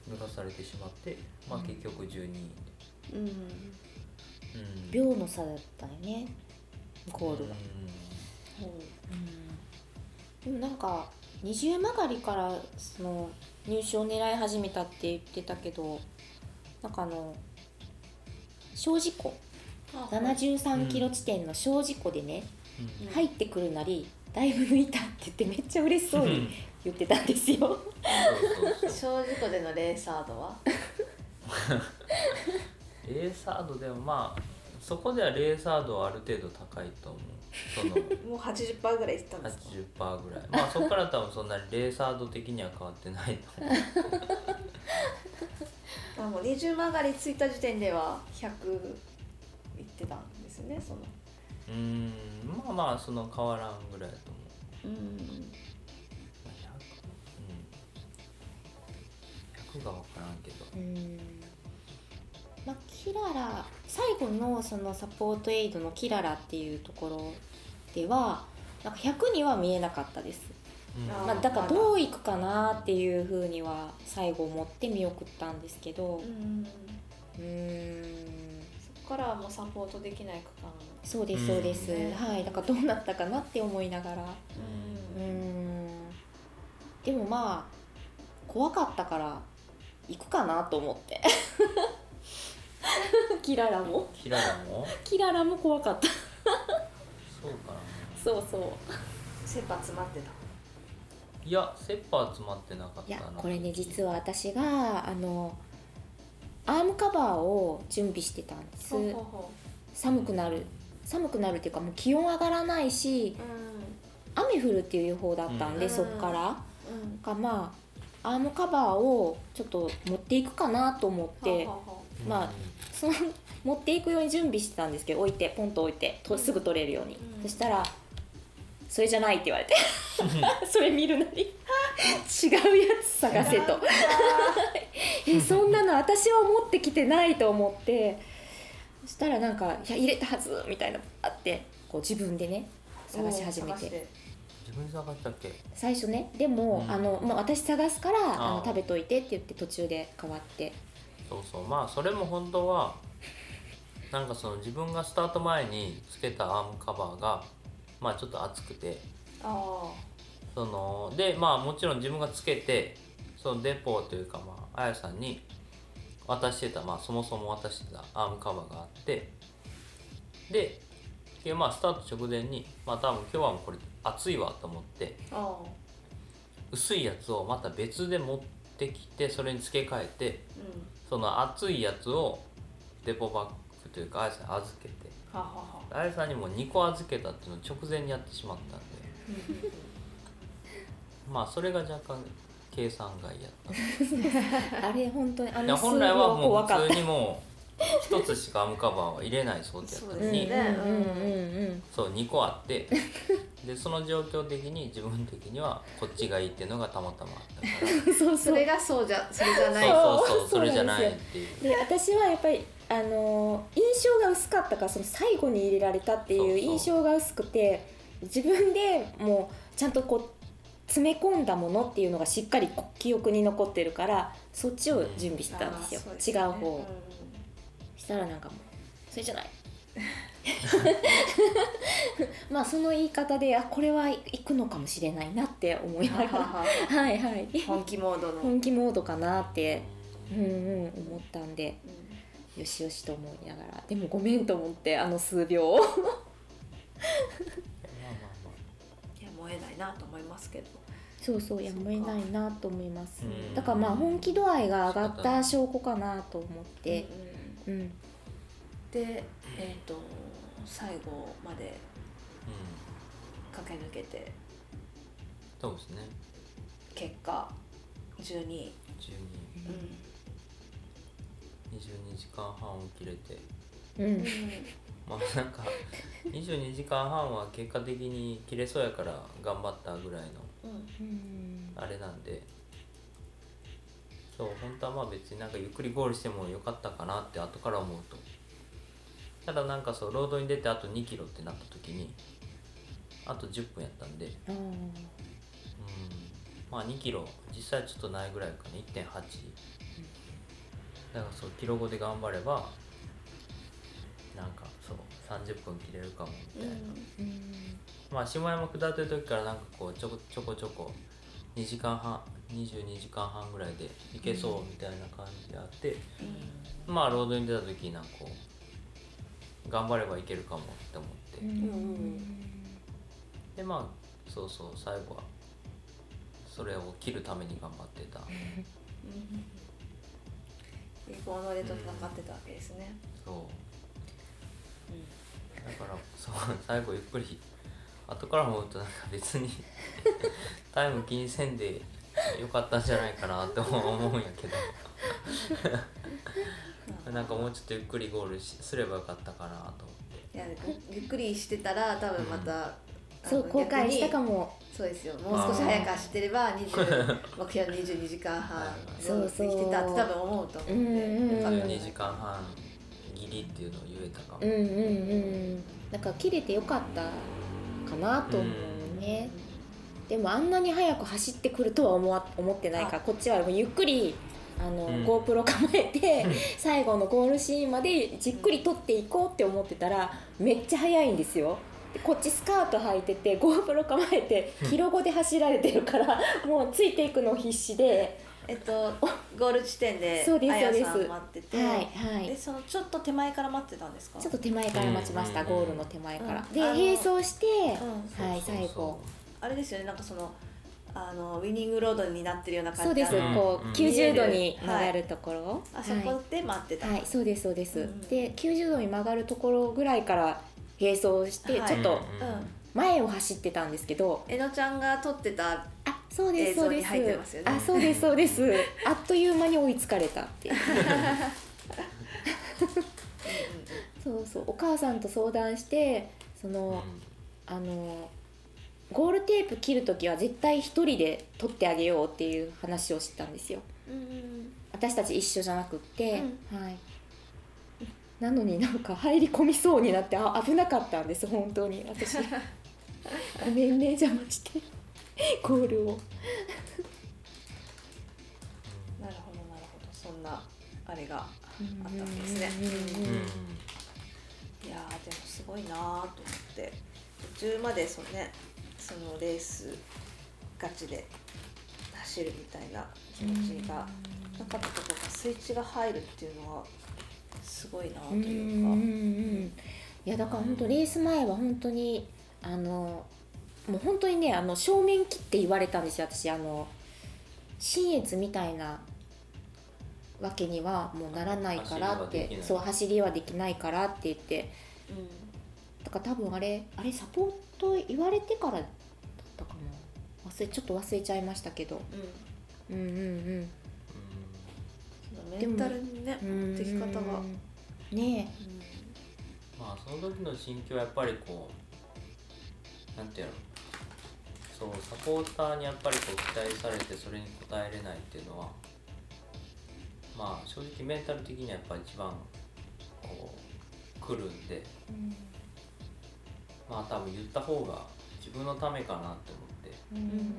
S3: 抜かされてしまって、まあ、結局12位。で、
S1: ううん。
S3: うん、
S2: 秒の差だったよねゴールが、
S1: ほ
S2: でもなんか二重曲がりからその入賞を狙い始めたって言ってたけどなんかあの小事故。
S1: う
S2: 73キロ地点の小事故でね、
S3: うん。
S1: うん
S2: 入ってくるなりだいぶ抜いたって言ってめっちゃ嬉しそうに言ってたんですよ。
S1: 小事故でのレーサードは？
S3: レーサードでもまあそこではレーサードはある程度高いと思う。その
S1: もう80%ぐらいいったんですか
S3: ？80%ぐらい。まあそこから多分そんなにレーサード的には変わってないと思う。
S1: あもう二重曲がりついた時点では100いってたんですねその。
S3: うーん。まあまあその変わらんぐらいだと思う。
S1: うん。
S3: まあ100うん。100が分からんけど。
S2: うんまあ、キララ最後のそのサポートエイドのキララっていうところではなんか100には見えなかったです、
S3: うん。
S2: まあ、だからどういくかなっていうふうには最後思って見送ったんですけど。
S1: うん
S2: うーん。
S1: そこからはもうサポートできない区間。
S2: そうですそうです、
S1: うん
S2: はい。だからどうなったかなって思いながら。うーん。でもまあ怖かったから行くかなと思って キララも。
S3: キララも？
S2: キララも怖かった。
S3: そうかな。
S2: そうそう。
S1: 切羽詰まってた。
S3: いや切羽は詰まってなかった
S2: いや
S3: な
S2: これね実は私があのアームカバーを準備してたんです。
S1: ほうほうほ
S2: 寒くなる。寒くなるっていうかもう気温上がらないし
S1: う
S2: 雨降るっていう予報だったんで、
S1: うん。
S2: そっから。
S1: ん。うん。
S2: がまあアームカバーをちょっと持っていくかなと思って。
S1: ほうほうほ
S3: う。ん
S2: まあその持っていくように準備してたんですけど置いてポンと置いてとすぐ取れるように、
S1: うん。
S2: そしたら「それじゃない」って言われて。それ見るなり違うやつ探せと。えそんなの私は持ってきてないと思って。そしたらなんか「いや入れたはず」みたいなのあってこう自分でね探し始め
S1: て。
S3: 自分で探したっけ？
S2: 最初ね。でも、
S3: うん。
S2: あのまあ、私探すからあの食べといてって言って途中で変わって
S3: そうそう。まあそれも本当はなんかその自分がスタート前につけたアームカバーがまあちょっと厚くて。
S1: あ
S3: そのでまあもちろん自分がつけてそのデポというかまああやさんに渡してたまあそもそも渡してたアームカバーがあってででまあスタート直前にまあ多分今日はもうこれ熱いわと思って
S1: あああ
S3: 薄いやつをまた別で持ってきてそれに付け替えて
S1: うん
S3: その熱いやつをデポバッグというかあやさんに預けて
S1: はあはあはあ。
S3: あやさんにも2個預けたっていうのを直前にやってしまったんで。まあそれが若干計算外やった。
S2: あれ本当にあ
S3: いや
S2: の
S3: 本来はもう
S2: 怖かった。
S3: 普通にもう一つしかアームカバーは入れない想定やったの
S2: うんうん
S3: にそう2個あって。でその状況的に自分的にはこっちがいいっていうのがたまたまあったから。
S2: そうそう。
S1: それがそうじゃそれじゃない。
S3: そうそうそう
S2: そ
S3: れじゃないっていう。
S2: で私はやっぱりあの印象が薄かったからその最後に入れられたっていう印象が薄くて自分でもうちゃんとこう詰め込んだものっていうのがしっかりこ記憶に残ってるからそっちを準備してたんですよ、
S1: ああそうね。
S2: 違う方を、
S1: ん
S2: したらなんかもうそれじゃない？まあその言い方であこれは行くのかもしれないなって思いながら。
S1: は
S2: いはい。
S1: 本気モードの、
S2: 本気モードかなって。うんうん思ったんで。
S1: うん。
S2: よしよしと思いながら。でもごめんと思ってあの数秒を。
S3: まあまあま
S1: いや燃えないなと思いますけど。
S2: そうそうやむを得ないなと思います。
S3: うん。
S2: だからまあ本気度合いが上がった証拠かなと思って。
S1: うん
S2: うん
S1: でえっ、と最後まで
S3: あうん。
S1: 駆け抜けて。
S3: そうですね。
S1: 結果12位、
S3: 12
S1: うん、
S3: 22時間半起きれて。
S2: うん。
S3: まあなんか22時間半は結果的に切れそうやから頑張ったぐらいの
S1: うん。
S2: うん。
S3: あれなんでそう本当はまあ別になんかゆっくりゴールしてもよかったかなって後から思うと。ただなんかそうロードに出てあと2キロってなった時にあと10分やったんで。うん。まあ2キロ実際ちょっとないぐらいかな。1.8だからそうキロ後で頑張ればなんかそう30分切れるかもみたいな、
S2: うん。
S3: まあ下山下ってる時からなんかこうちょこちょこちょこ2時間半22時間半ぐらいで行けそうみたいな感じであって、まあロードに出た時になんかこう頑張ればいけるかもって思って、
S2: うん。
S1: うん
S3: でまあそうそう最後はそれを切るために頑張ってた、
S1: リコーノでと戦ってたわけですね、
S3: そう。だからそう最後ゆっくり後から思うとなんか別に タイム気にせんでよかったんじゃないかなって思うんやけど。なんかもうちょっとゆっくりゴールしすればよかったかなと思って。
S1: いやゆっくりしてたら多分また、
S2: そう後悔したか
S1: も。
S2: も
S1: そうですよ。もう少し早く走ってれば20 目標の22時間半
S2: そうそう。
S1: できてたって多分思うと思った
S3: 12時間半ギリっていうのを言えたかも、
S2: うんうんうん。だから切れてよかったかなと思うね、でもあんなに早く走ってくるとは思わ思ってないか。らこっちはもうゆっくりあの、
S3: うん。
S2: GoPro 構えて
S3: うん。
S2: 最後のゴールシーンまでじっくり撮っていこうって思ってたらめっちゃ速いんですよ。でこっちスカート履いてて GoPro 構えて キロ後で走られてるからもうついていくの必死で
S1: えっとゴール地点で
S2: そうです
S1: あやさ
S2: そうんです。
S1: 待ってて、
S2: はいはい。
S1: でそのちょっと手前から待ってたんですか？
S2: ちょっと手前から待ちました、
S3: うん。
S2: ゴールの手前から、で
S1: うん。あの
S2: 並走して、
S1: うん。
S2: はい最後。
S1: あれですよねなんかそのあのウィニングロードになってるような感
S2: そうです、こう
S3: うん。
S2: 90度に曲がるところ、
S1: あそこで待ってた、
S2: はい、はい、そうですそうです、
S1: うん。
S2: で90度に曲がるところぐらいから並走して、
S1: はい。
S2: ちょっと
S1: うん
S2: 前を走ってたんですけど、
S1: えのちゃんが撮ってた
S2: あそうですそうです。あそうですそうです。あっという間に追いつかれた。っていうそうそう。お母さんと相談してその、あのゴールテープ切る時は絶対一人で取ってあげようっていう話をしてたんですよ。
S1: うんうん
S2: 私たち一緒じゃなくって、
S1: う
S2: はい。なのになんか入り込みそうになってあ危なかったんです本当に。私。ごめんね邪魔して ゴールを。
S1: なるほどなるほど。そんなあれがあ
S2: あ
S1: ったわけですね。いやーでもすごいなーと思って。途中までそのねそのレースガチで走るみたいな気持ちがなかったところがスイッチが入るっていうのはすごいなと
S2: うんうん
S1: いうか、
S2: うんうん。いやだから本当レース前は本当にあのもう本当にねあの正面切って言われたんですよ私。あの新越みたいなわけにはもうならないからって。そう走りはできないからって言って。だから多分あれあれサポート言われてからだったかな。忘れちょっと忘れちゃいましたけど。
S1: うん。うん
S2: うんうん。
S1: そのメンタルにね
S2: うん
S1: 持ってき方が、
S2: うんね
S3: まあその時の心境はやっぱりこうなんていうの？そうサポーターにやっぱりこう期待されてそれに応えれないっていうのはまあ正直メンタル的にはやっぱり一番こう来るんで。
S2: えうん。
S3: まあ多分言った方が自分のためかなって思って。
S2: うん。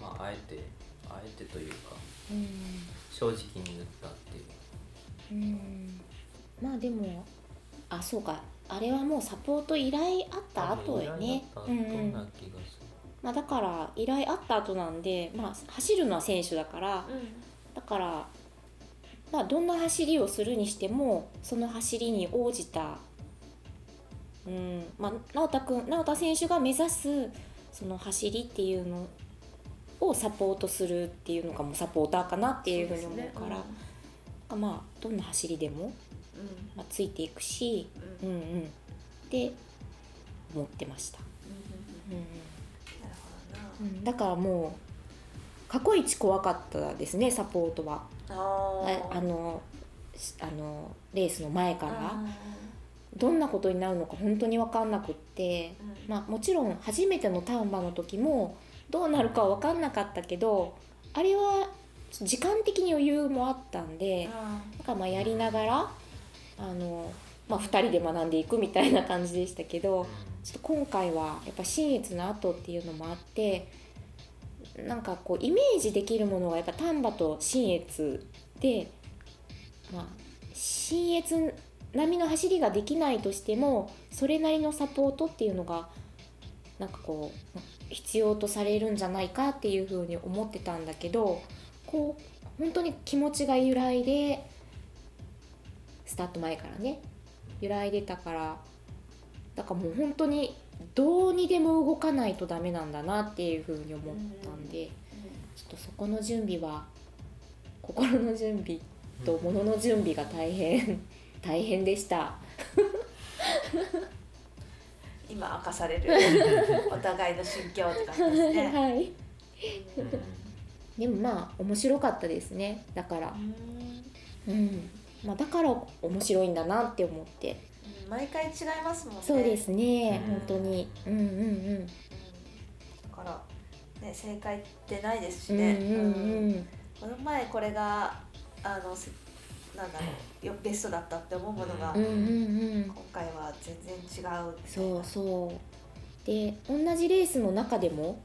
S3: まああえてあえてというか。
S2: うん。
S3: 正直に言ったっていう。
S2: うん。まあでもあそうかあれはもうサポート依頼あった後よね。
S3: 多
S2: うん。まあ、だから依頼あった後なんで、まあ、走るのは選手だから
S1: うん。
S2: だから、まあ、どんな走りをするにしてもその走りに応じた、うん。まあ、直太君直太選手が目指すその走りっていうのをサポートするっていうのがもうサポーターかなっていうふうに思うから、まあどんな走りでも、
S1: うん
S2: まあ、ついていくし、
S1: うん。うん
S2: うん。うん、って思ってました、だからもう過去一怖かったですねサポートは。
S1: あ
S2: あのしあのレースの前から。
S1: あ
S2: どんなことになるのか本当に分かんなくって、
S1: ー
S2: まあ、もちろん初めてのタウンバの時もどうなるかは分かんなかったけどあれは時間的に余裕もあったんで
S1: あ
S2: なんかまあやりながらあの、まあ、2人で学んでいくみたいな感じでしたけどちょっと今回はやっぱ新越の後っていうのもあってなんかこうイメージできるものがやっぱ丹波と新越で、まあ、新越並みの走りができないとしてもそれなりのサポートっていうのがなんかこう必要とされるんじゃないかっていうふうに思ってたんだけどこう本当に気持ちが揺らいでスタート前からね。揺らいでたから。だからもう本当にどうにでも動かないとダメなんだなっていうふうに思ったんで、ちょっとそこの準備は心の準備と物の準備が大変。大変でした。
S1: 今明かされる。お互いの心境って感じですね。
S2: はい、
S3: うん。
S2: でもまあ面白かったですね。だから、うんまあ、だから面白いんだなって思って
S1: うん毎回違いますもんね。
S2: そうですね、
S3: うん
S2: 本当にうんうん
S1: うん。だからね正解ってないですし
S2: うんうん
S1: ね。
S2: うんうん
S1: この前これがあのせなんだろうよベストだったって思うものが、
S2: うんうんうん
S1: 今回は全然違う。
S2: そうそうで同じレースの中でも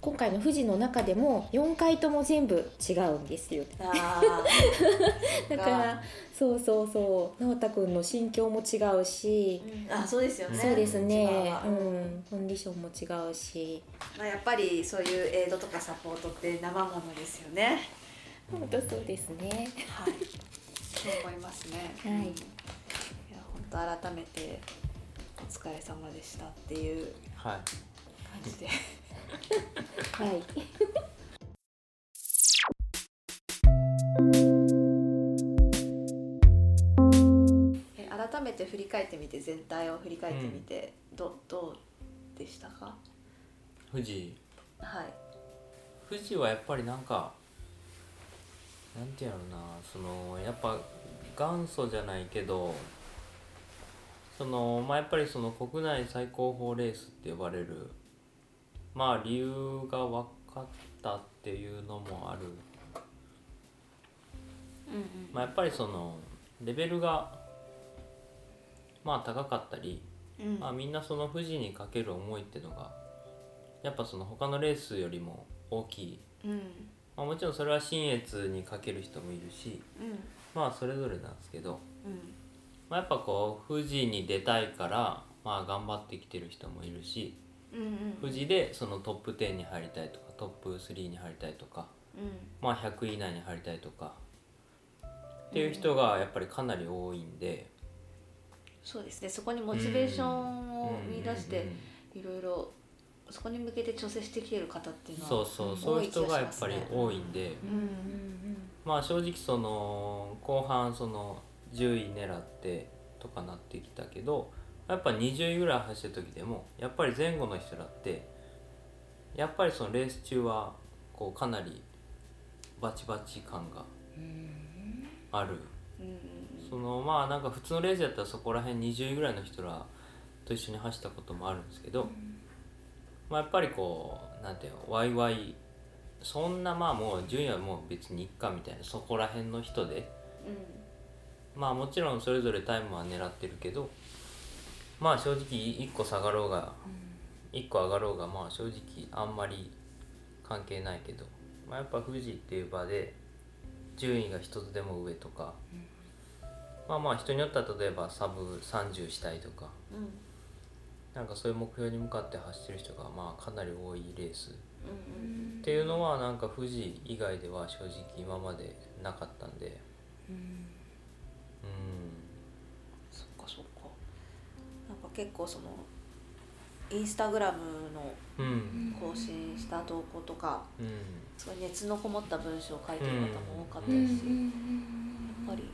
S2: 今回の富士の中でも4回とも全部違うんですよ。
S1: あ
S2: だからそうそうそう直太くんの心境も違うし、
S1: ー、うん。あそうですよね。
S2: そうですね。
S1: は。
S2: うん。コンディションも違うし。
S1: まあやっぱりそういうエイドとかサポートって生ものですよね。
S2: 本当そうですね。
S1: はい。そう思いますね。
S2: はい。
S1: うん。いや本当改めてお疲れ様でしたっていう
S3: はい。
S1: 感じで。
S2: はい
S1: え改めて振り返ってみて全体を振り返ってみて、どどうでしたか？
S3: 富士
S1: はい。
S3: 富士はやっぱりなんかなんていうのなそのやっぱ元祖じゃないけどそのまあやっぱりその国内最高峰レースって呼ばれるまあ理由が分かったっていうのもある。
S1: うん
S3: まあ、やっぱりそのレベルがまあ高かったり、
S1: うん。
S3: まあ、みんなその富士にかける思いっていうのがやっぱその他のレースよりも大きい、
S1: うん。
S3: まあ、もちろんそれは信越にかける人もいるし
S1: うん。
S3: まあそれぞれなんですけど、
S1: うん。
S3: まあ、やっぱこう富士に出たいからまあ頑張ってきてる人もいるし
S1: うんうん
S3: 富士でそのトップ10に入りたいとかトップ3に入りたいとか
S1: うん。
S3: まあ100位以内に入りたいとかっていう人がやっぱりかなり多いんで。
S1: そうですね。そこにモチベーションを見出して
S3: うん
S1: いろいろそこに向けて調整してきてる方っていうのは
S3: そうそう。そういう人がやっぱり多いんで、
S1: うん
S3: まあ正直その後半その10位狙ってとかなってきたけどやっぱ20位ぐらい走った時でもやっぱり前後の人らってやっぱりそのレース中はこうかなりバチバチ感がある。
S1: うん
S3: そのまあなんか普通のレースやったらそこら辺20位ぐらいの人らと一緒に走ったこともあるんですけど、まあやっぱりこうなんていうのワイワイそんなまあもう順位はもう別にいっかみたいなそこら辺の人でまあもちろんそれぞれタイムは狙ってるけどまあ正直1個下がろうが1個上がろうがまあ正直あんまり関係ないけど、まあ、やっぱ富士っていう場で順位が一つでも上とか、まあまあ人によっては例えばサブ30したいとか。
S1: うん。
S3: なんかそういう目標に向かって走ってる人がまあかなり多いレース。
S1: うん。
S3: っていうのはなんか富士以外では正直今までなかったんで。うん
S1: そっかそっかなんか結構そのインスタグラムの
S3: うん。
S1: 更新した投稿とか
S3: うん。
S1: すごい熱のこもった文章を書いてる方も多かった
S3: うん。
S1: し、やっぱり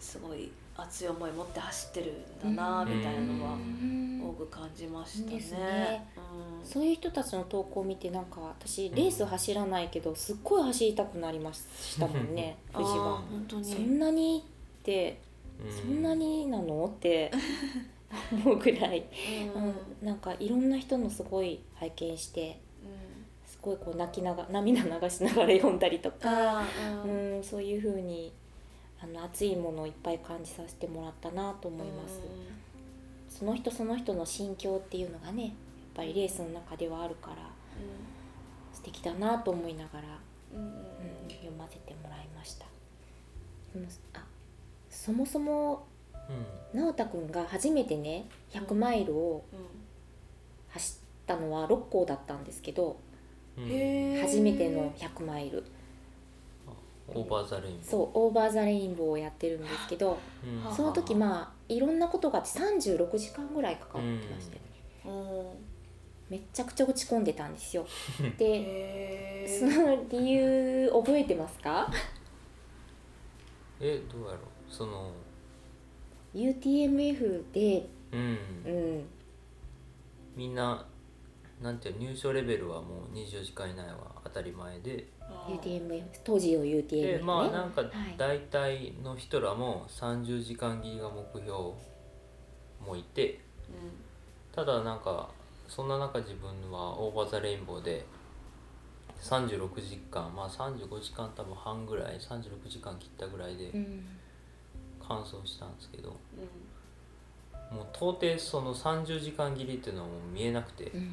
S1: すごい熱い思い持って走ってるんだなみたいなのは多く感じましたね。うん。
S2: そういう人たちの投稿を見てなんか私レース走らないけどすっごい走りたくなりましたもんね富士は。
S1: 本当に。
S2: そんなにって
S3: うん。
S2: そんなになの？って思うぐらい、
S1: うん。
S2: うん、なんかいろんな人のすごい拝見してすごいこう泣きなが涙流しながら読んだりとか、
S1: うん。
S2: うん、そういう風にあの熱いものをいっぱい感じさせてもらったなと思います。その人その人の心境っていうのがねやっぱりレースの中ではあるから素敵だなと思いながら、
S1: うん。うん
S2: うん、読ませてもらいました。あそもそも
S3: うん
S2: 直太くんが初めてね100マイルを
S1: うん
S2: 走ったのは六甲だったんですけど初めての100マイル。
S3: Over the Rainbow。
S2: そう Over the Rainbow をやってるんですけど
S3: うん。
S1: は
S2: その時まあいろんなことがあって36時間ぐらいかかってましたよね。
S1: うん。
S2: めっちゃくちゃ落ち込んでたんですよ。で
S1: へ
S2: その理由覚えてますか？
S3: えどうやろう。その
S2: UTMF で
S3: うん。
S2: うん。
S3: みんななんていうの入賞レベルはもう24時間以内は当たり前で。
S1: ー
S2: UTMF 当時の UTMF ね。
S3: でまあなんか
S2: はい。
S3: 大体の人らも30時間切りが目標もいてただなんかそんな中自分はオーバーザレインボーで36時間まあ35時間多分半ぐらい36時間切ったぐらいで
S2: うん
S3: 完走したんですけど
S1: うん。
S3: もう到底その30時間切りっていうのはもう見えなくて、
S2: うん。
S1: うん。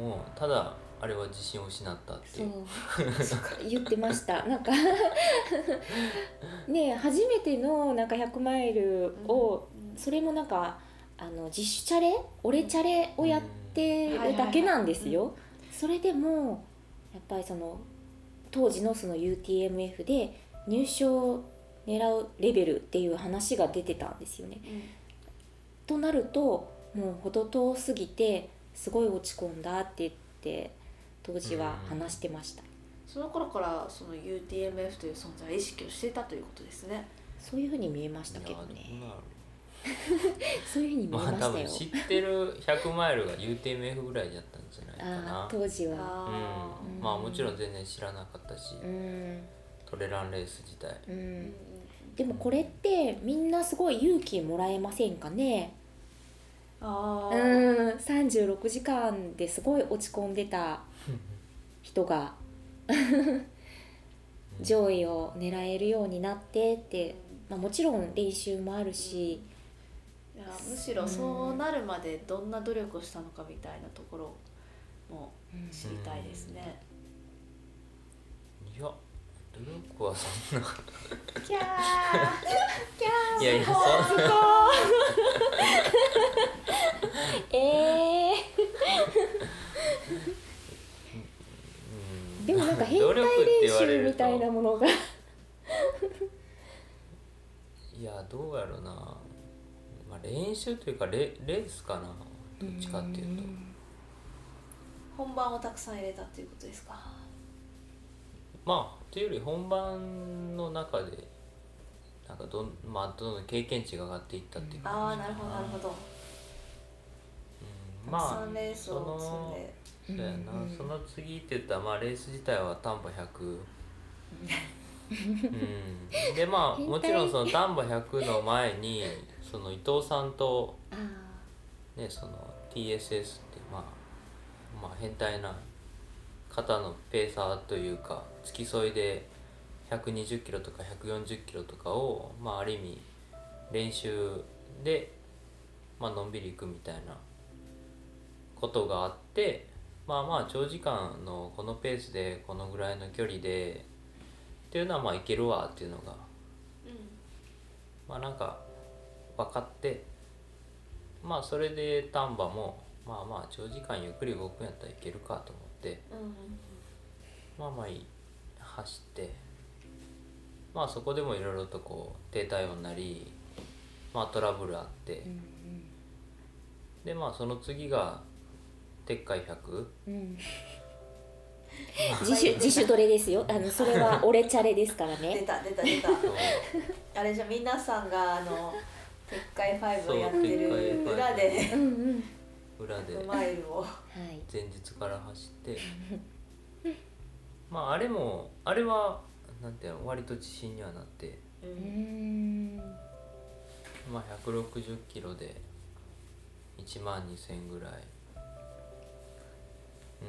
S3: うん、もうただあれは自信を失ったって
S2: そ
S3: いう。
S2: う。そう言ってました。なんかねえ初めてのなんか100マイルを、それもなんかあの自主チャレ？俺チャレをやってるだけなんですよ。それでもやっぱりその当時のその UTMF で入賞を狙うレベルっていう話が出てたんですよね。となるともう程遠すぎてすごい落ち込んだって言って当時は話してました、
S1: その頃からその UTMF という存在を意識をしていたということですね。
S2: そういうふうに見えましたけどね。そういうふうに見え
S3: まあ
S2: ましたよ、
S3: 多分知ってる100マイルが UTMF ぐらいだったんじゃないか
S2: あ
S3: な。
S2: あ当時は。
S1: あ
S3: うん、まあもちろん全然知らなかったし、
S2: うん。
S3: トレランレース自体。
S2: う
S1: ん
S2: でもこれってみんなすごい勇気もらえませんかね？
S1: あ
S2: う
S1: ー
S2: ん36時間ですごい落ち込んでた人が。上位を狙えるようになってって、まあ、もちろん練習もあるし、
S1: いやむしろそうなるまでどんな努力をしたのかみたいなところも
S2: うん
S1: 知りたいですね。
S3: いや努力はそんな。
S1: キャー。
S3: いやいやそん
S2: え
S3: うん。
S2: ー、でもなんか変態練習みたいなものが。
S3: いやどうやろうな、まあ、練習というかレレースかな。どっちかっていうと。
S1: 本番をたくさん入れたっていうことですか。
S3: まあというより本番の中でなんかどん,、まあ、どんどん経験値が上がっていったっていうか、
S1: ああなるほどなるほど。
S3: うん、まあ
S1: レースを積んで。
S3: そうやな、
S2: うんうん
S3: その次って言ったらまあレース自体は丹波100 うん。でまあもちろんその丹波100の前にその伊藤さんと
S2: あ
S3: ねその TSS ってまあまあ変態な方のペーサーというか付き添いで120キロとか140キロとかをまあある意味練習でまあのんびり行くみたいなことがあってまあまあ長時間のこのペースでこのぐらいの距離でっていうのはまあいけるわっていうのがまあなんか分かってまあそれで丹波もまあまあ長時間ゆっくり動くんやったらいけるかと思って
S1: うん。うん
S3: まあまあい走ってまあそこでもいろいろとこう低体温なりまあトラブルあって
S2: ーうん。
S3: でまあその次が鉄海100
S2: うん。うん自主自主トレですよ。あのそれは 俺チャレですから
S1: 出
S2: ね
S1: た出た出た。
S3: そう。
S1: あれじゃ皆さんがあの鉄海ファイブをやってる裏で。
S2: うんうん。
S3: 裏で。
S1: マイルを。
S2: はい。
S3: 前日から走って まああれもあれはなんていうの割と自信にはなって。
S1: う
S2: うんん
S3: まあ160キロで1万2000ぐらい。うん。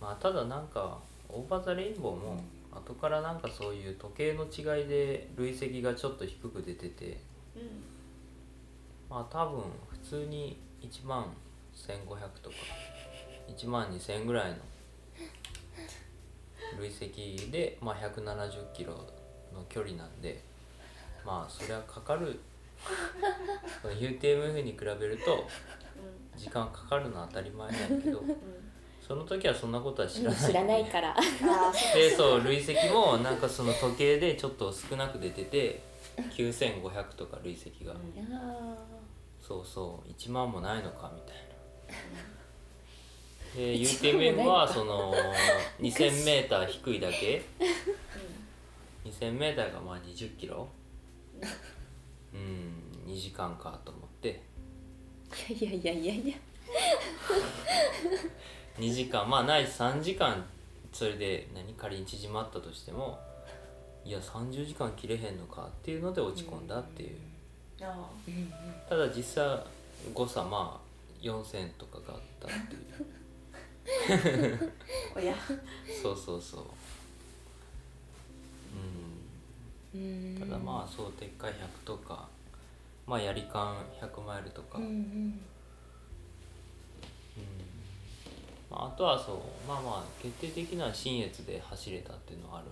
S3: まあただなんかオーバーザレインボーも後からなんかそういう時計の違いで累積がちょっと低く出てて。
S1: うん。
S3: まあ多分普通に1万1500とか1万2000ぐらいの累積で、まあ、170キロの距離なんでまあそりゃかかる。UTMF に比べると時間かかるのは当たり前なんやけど
S1: うん。うん
S3: その時はそんなことは知らない。
S2: 知らないから。
S3: でそう累積もなんかその時計でちょっと少なく出てて9500とか累積が、
S1: うん。
S2: あ
S3: そうそう1万もないのかみたいなで
S2: 1万もない
S3: UTMF
S2: のか
S3: はその 2000m 低いだけ。2000m がまあ20キロ。うん。2時間かと思って。
S2: ーいやいやいやいや。
S3: 2時間。まあないし3時間。それで何？仮に縮まったとしても。いや30時間切れへんのかっていうので落ち込んだっていう。ただ実際誤差まあ4000とかがあったっていう
S1: おや。
S3: そうそうそう。うん。
S2: うん。
S3: ただまあそう鉄海100とかまあやりかん100マイルとか、
S2: うんうん。
S3: まあ、あとはそうまあまあ決定的な新越で走れたっていうのはあ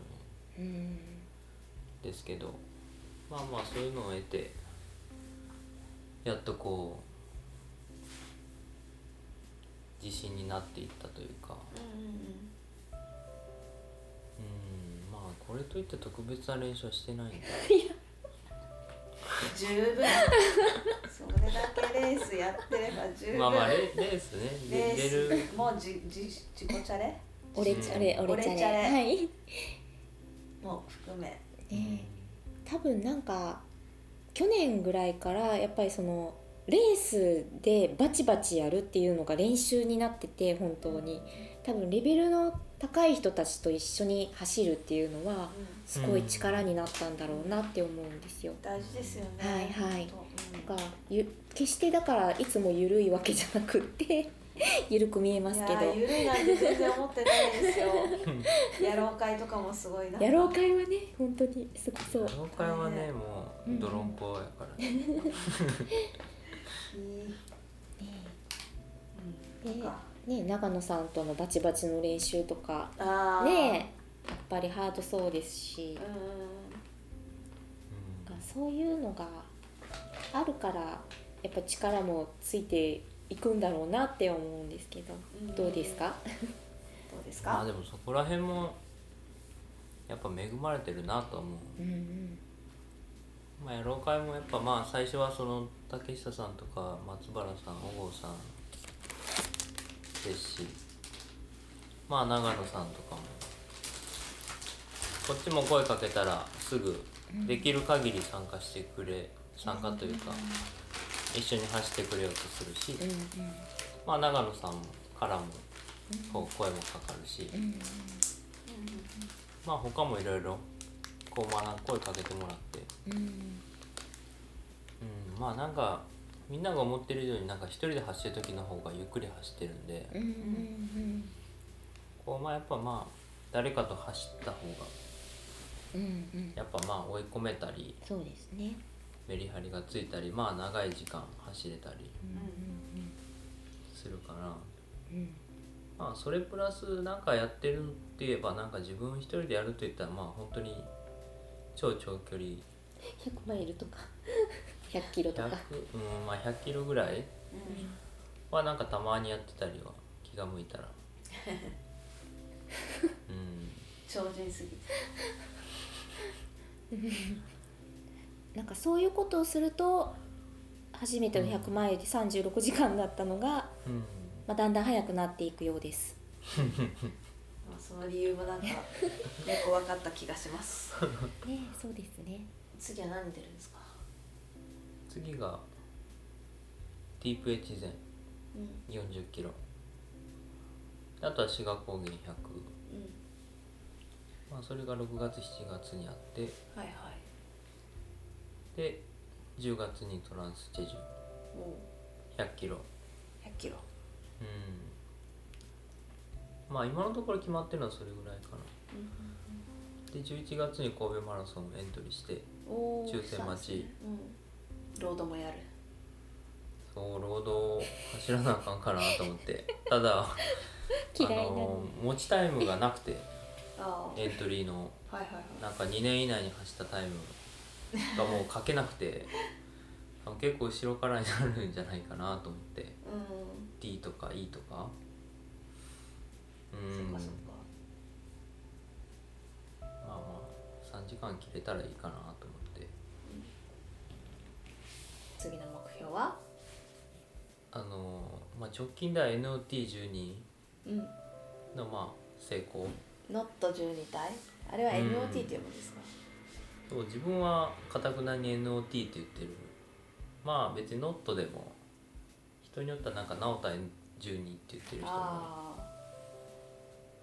S3: るん
S2: うん。
S3: ですけどまあまあそういうのを得てやっとこ自信になっていったというか。
S1: うんうんうん
S3: うんまあこれといって特別な練習はしてないんだ。
S1: 十分。それだけでレースやってれば十分、
S3: まあまあレレースね。
S1: レ
S3: で出る
S1: ースもうじじ自己チャレ？
S2: オレチャレ
S3: う
S2: オレ。チャレ。はい。
S1: も含め。
S2: ね多分なんか去年ぐらいからやっぱりそのレースでバチバチやるっていうのが練習になってて本当に。多分レベルの高い人たちと一緒に走るっていうのはすごい力になったんだろうなって思うんですよ。
S1: 大事ですよね。
S2: はいはい。なん。かゆ決してだからいつも緩いわけじゃなくって 緩く見えますけど。
S1: いやーゆるいなんて全然思ってないですよ。野郎会とかもすごいな。
S2: 野郎会はね本当に。すごそう。
S3: 業界はねもう
S2: うん。
S3: 泥んこやからね
S1: いい
S2: で
S1: うんか
S2: ね長野さんとのバチバチの練習とかねやっぱりハードそうですし
S1: う、ん
S2: そういうのがあるからやっぱ力もついていくんだろうなって思うんですけど、
S1: うん。
S2: どうですか、
S1: どうです
S3: まあ
S1: か
S3: でもそこら辺もやっぱ恵まれてるなと思う。
S2: うんうん
S3: まあ、野郎会もやっぱまあ最初はその竹下さんとか松原さん小郷さんですしまあ長野さんとかもこっちも声かけたらすぐできる限り参加してくれ参加というか一緒に走ってくれようとするしまあ長野さんからもこう声もかかるしまあ他もいろいろこうまあ声かけてもらって
S2: うん。
S3: うん、まあなんかみんなが思ってる以上になんか一人で走る時の方がゆっくり走ってるんで、
S2: うんうん
S3: こうまあやっぱまあ誰かと走った方が
S2: うんうん。
S3: やっぱまあ追い込めたり
S2: そうですね。
S3: メリハリがついたりまあ長い時間走れたり
S2: うん
S3: するから
S2: うんうん。
S3: まあそれプラスなんかやってるって言えばなんか自分一人でやると言ったらまあ本当に超長距離
S2: 100マイルとか。100キロと
S3: 100
S2: か
S3: うんまあ100キロぐらい？はなんかたまにやってたりは気が向いたら。うん。
S1: 超人すぎて。
S2: なんかそういうことをすると初めての100マイルで36時間だったのが、
S3: うん。
S2: まあ、だんだん速くなっていくようです。
S1: まあその理由もなんかよく分かった気がします。
S2: ねそうですね。
S1: 次は何出るんですか？
S3: 次がディープエッジ前
S1: うん
S3: 40キロ。あとは志賀高原100、
S1: うん。
S3: まあ、それが6月7月にあって。
S1: はいはい。
S3: で10月にトランスチェジュ。
S1: も
S3: 100キロ。
S1: う100キロ。
S3: うん。まあ今のところ決まってるのはそれぐらいかな。で11月に神戸マラソンエントリーして抽選待ち。
S1: うん。ロードもやる。
S3: そうロードを走らなあかんかなと思って。ただあの持ちタイムがなくて エントリーの。
S1: はいはいはい。
S3: なんか2年以内に走ったタイムがもう書けなくて結構後ろからになるんじゃないかなと思って。
S1: うん。
S3: D とか E とか。う
S1: そ
S3: んまあまあ3時間切れたらいいかなと思って
S1: 次の目標は？
S3: あの、まあ、直近では NOT12
S1: うん。
S3: のまあ成功。
S1: ノット12体？あれは
S3: うん。
S1: NOT っていうものですか？
S3: そう自分はかたくなに NOT って言ってる。まあ別にノットでも人によってはなんか直太12って言ってる人も。
S1: ああ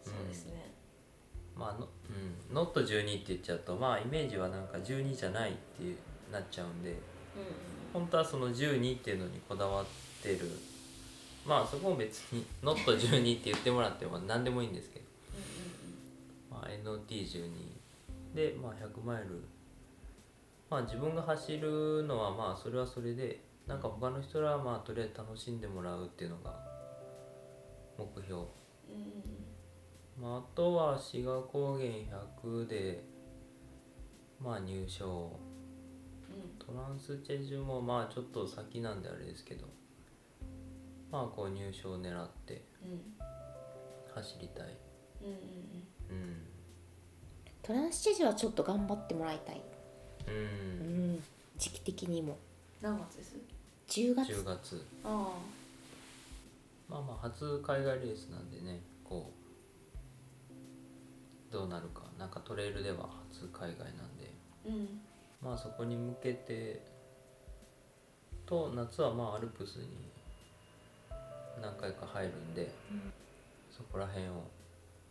S1: そうですね。
S3: まあの、うん、ノット12って言っちゃうとまあイメージはなんか12じゃないっていうなっちゃうんで。
S1: うん
S3: 本当はその12っていうのにこだわってる。まあそこも別にノット12って言ってもらっても何でもいいんですけど、まあ、NOT12 で、まあ、100マイル。まあ自分が走るのはまあそれはそれでなんか他の人らはまあとりあえず楽しんでもらうっていうのが目標。まあ、あとは志賀高原100でまあ入賞トランスチェジュもまあちょっと先なんであれですけどまあこう入賞を狙って走りたい。
S1: うん。うん
S3: うん
S2: トランスチェジュはちょっと頑張ってもらいたい。
S3: う
S2: うん。ん、時期的にも。
S1: 何月です
S2: ？10月。
S3: 10月。
S1: あ。
S3: まあまあ初海外レースなんでねこうどうなるか。なんかトレイルでは初海外なんで。
S1: うん
S3: まあそこに向けてと夏はまあアルプスに何回か入るんで、そこら辺を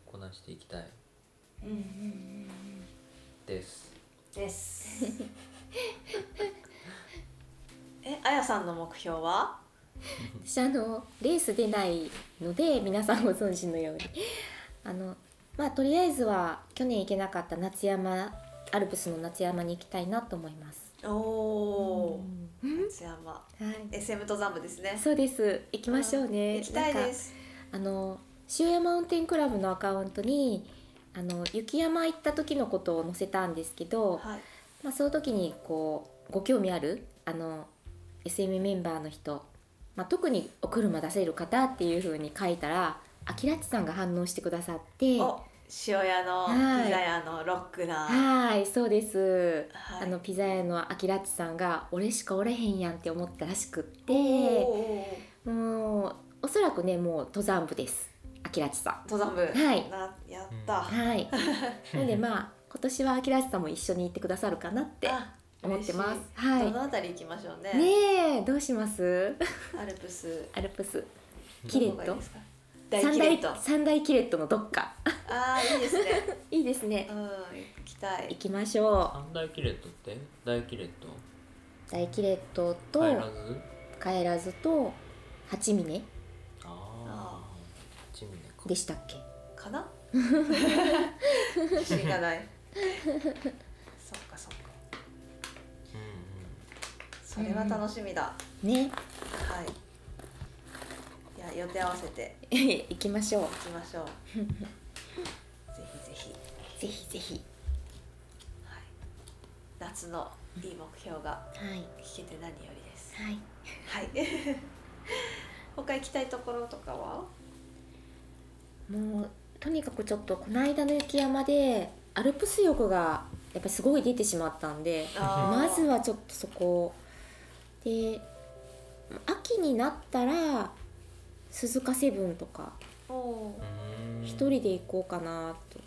S3: こなしていきたい。です。
S1: です。えあやさんの目標は？
S2: 私あのレース出ないので皆さんご存知のように。あのまあとりあえずは去年行けなかった夏山アルプスの夏山に行きたいなと思います。
S1: おお
S2: うん。
S1: 夏山。
S2: はい。
S1: SM 登山部ですね。
S2: そうです。行きましょうね。
S1: 行きたいです。
S2: あの塩山マウンテンクラブのアカウントにあの雪山行った時のことを載せたんですけど、
S1: はい。
S2: まあ、その時にこうご興味あるあの SM メンバーの人、まあ、特にお車出せる方っていう風に書いたらあきらちさんが反応してくださって
S1: お塩屋のピ
S2: はい。
S1: ザ屋のロックな。
S2: はいそうです、
S1: はい。
S2: あのピザ屋のあきらちさんが「俺しかおれへんやん」って思ったらしくって。もうおそらくねもう登山部です。あきらちさん。
S1: 登山部。
S2: はい。
S1: なやった、
S2: はい。なのでまあ今年はあきらちさんも一緒に行ってくださるかなって
S1: あ
S2: 思ってます。はい。
S1: どのあたり行きましょうね。
S2: ねえどうします？
S1: アルプス。
S2: アルプス。キレット
S1: どこがいいですか？大
S2: 三大
S1: キレット。
S2: 三大キレットのどっか。
S1: ああいいですね。
S2: いいですね。
S1: うん。行きたい。
S2: 行きましょ
S3: 三大キレットって大キレット？
S2: う。大キレットと
S3: 帰らず？
S2: 帰らずと八峰。
S3: ああ八峰か。
S2: でしたっけ？
S1: かな？自信がない。そっかそっか。
S3: うん
S1: それは楽しみだ、
S2: ね。
S1: はいいや予定合わせて。
S2: 行きましょう。
S1: 行。きましょう。ぜひぜひ、
S2: ぜひぜひ。
S1: はい、夏のいい目標が
S2: はい。
S1: 聞けて何よりです。
S2: はい。
S1: はい。他行きたいところとかは？
S2: もうとにかくちょっとこの間の雪山でアルプス欲がやっぱりすごい出てしまったんでまずはちょっとそこ。で秋になったら鈴鹿セブンとか一人で行こうかなと、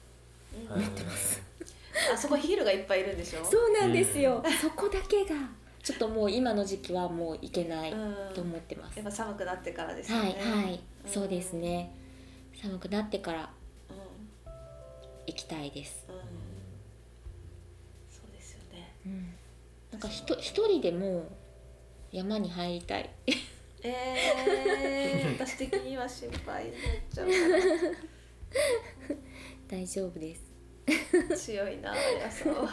S1: ー、うん。あそこヒールがいっぱいいるんでしょ？
S2: そうなんですよ、そこだけが。ちょっともう今の時期はもう行けない
S1: うん。
S2: と思ってます、
S1: やっぱ寒くなってからですよ
S2: は
S1: ね
S2: いはい、そうですね。寒くなってから
S1: うん。
S2: 行きたいです、
S1: うん。そうですよね。
S2: うん、なんかひと一人でもう山に入りたい
S1: えー、私的には心配になっちゃうか
S2: 大丈夫です。
S1: ら 強いなあやさんは
S2: は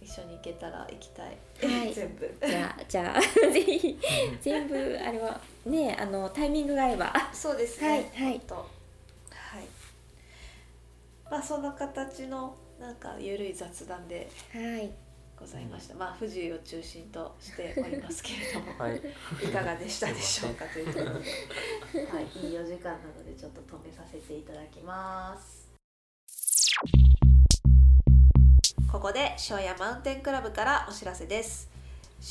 S2: い。
S1: 一緒に行けたら行きたい、
S2: はい。
S1: 全部。
S2: じゃあじゃあぜひ全部あれはねあのタイミングが合えば。
S1: そうですね。
S2: はいはい。
S1: とはい。まあそんな形のなんかゆるい雑談で。
S2: はい
S1: ございました、まあ富士を中心としておりますけれども、
S3: はい
S1: いかがでしたでしょうかということで、はい、いいお時間なのでちょっと止めさせていただきます。ここで塩屋マウンテンクラブからお知らせです。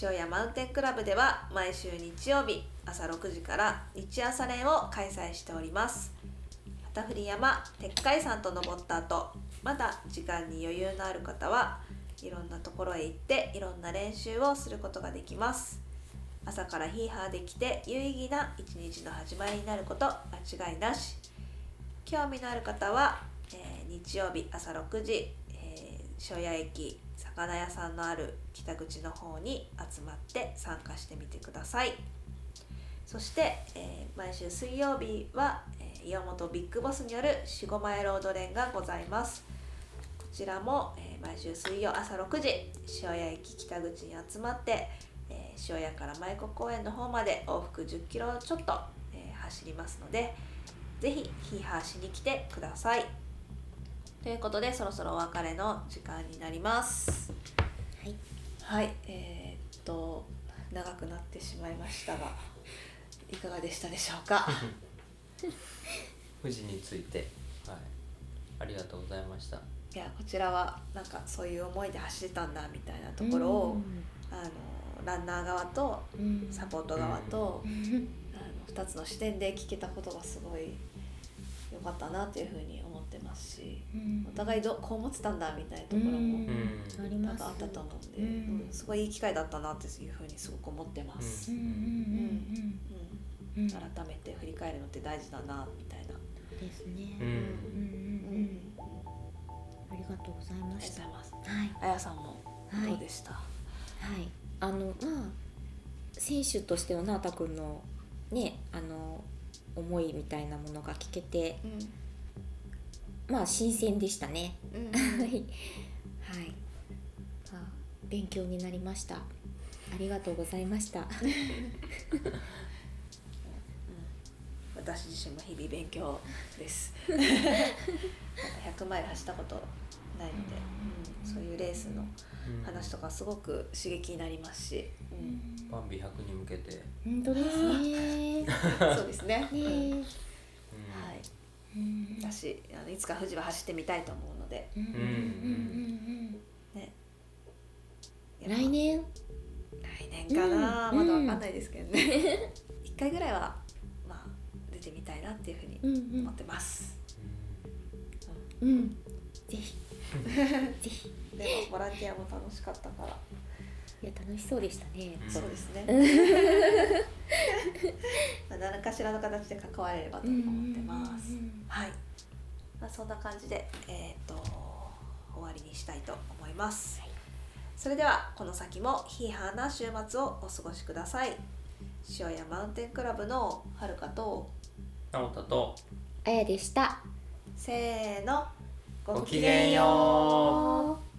S1: 塩屋マウンテンクラブでは毎週日曜日朝6時から日朝練を開催しております。旗振山鉄海山と登った後まだ時間に余裕のある方はいろんなところへ行っていろんな練習をすることができます。朝からヒーハーできて有意義な一日の始まりになること間違いなし。興味のある方は、えー日曜日朝6時、えー、屋駅魚屋さんのある北口の方に集まって参加してみてください。そして、えー毎週水曜日は、えー岩本ビッグボスによる四五前ロード連がございます。こちらも、えー毎週水曜朝6時塩屋駅北口に集まって、えー塩屋から舞子公園の方まで往復1 0キロちょっと、えー走りますのでぜひヒーハーしに来てください。ということでそろそろお別れの時間になります。
S2: はい。
S1: はいえーっと長くなってしまいましたがいかがでしたでしょうか？
S3: 富士についてはい。ありがとうございました
S1: いやこちらはなんかそういう思いで走ってたんだみたいなところを、あのランナー側と
S2: うん。
S1: サポート側と、
S2: うん。
S1: あの2つの視点で聞けたことがすごい良かったなというふうに思ってますし
S2: うん。
S1: お互いどこう思ってたんだみたいなところも
S2: うん。
S3: うん
S2: あ
S1: ったと思うんで、
S2: うん。
S1: うんすごいいい機会だったなっていうふうにすごく思ってます。改めて振り返るのって大事だなみたいな。
S2: ですね。
S3: う
S2: うん。ん。うん。
S1: う
S2: うんりがとうございました。はい
S1: あやさんも
S2: はい
S1: どうでした？
S2: はい、あのまあ選手としてのなあたくんのねあの思いみたいなものが聞けてまあ新鮮でしたね。
S1: うん、
S2: はい、はい、あ勉強になりました。ありがとうございました。
S1: 私自身も日々勉強です。100マイル走ったことないので、うん、そういうレースの
S3: うん
S1: 話とかすごく刺激になりますし、うん、
S3: バンビ100に向けて、
S2: 本当ですね。ね
S1: そうですね。うん
S2: え、
S1: はい。
S2: うん。
S1: 私あのいつか富士は走ってみたいと思うので、
S2: うんうん
S1: ね。
S2: うん来年？
S1: 来年かな、
S2: うん。
S1: まだわかんないですけどね。一回ぐらいはまあ出てみたいなっていうふうに
S2: うん
S1: 思ってます。
S2: うん。うん。ぜひ ぜひ
S1: でもボランティアも楽しかったから、
S2: いや楽しそうでしたね。
S3: うん
S1: そうですね。まあ何かしらの形で関われればと思ってます。はい。まあそんな感じでえっ、と終わりにしたいと思います。それではこの先もヒーハーな週末をお過ごしください。塩屋マウンテンクラブのはるかと
S3: 直人と
S2: あやでした。
S1: せーの
S3: ごきげんよう。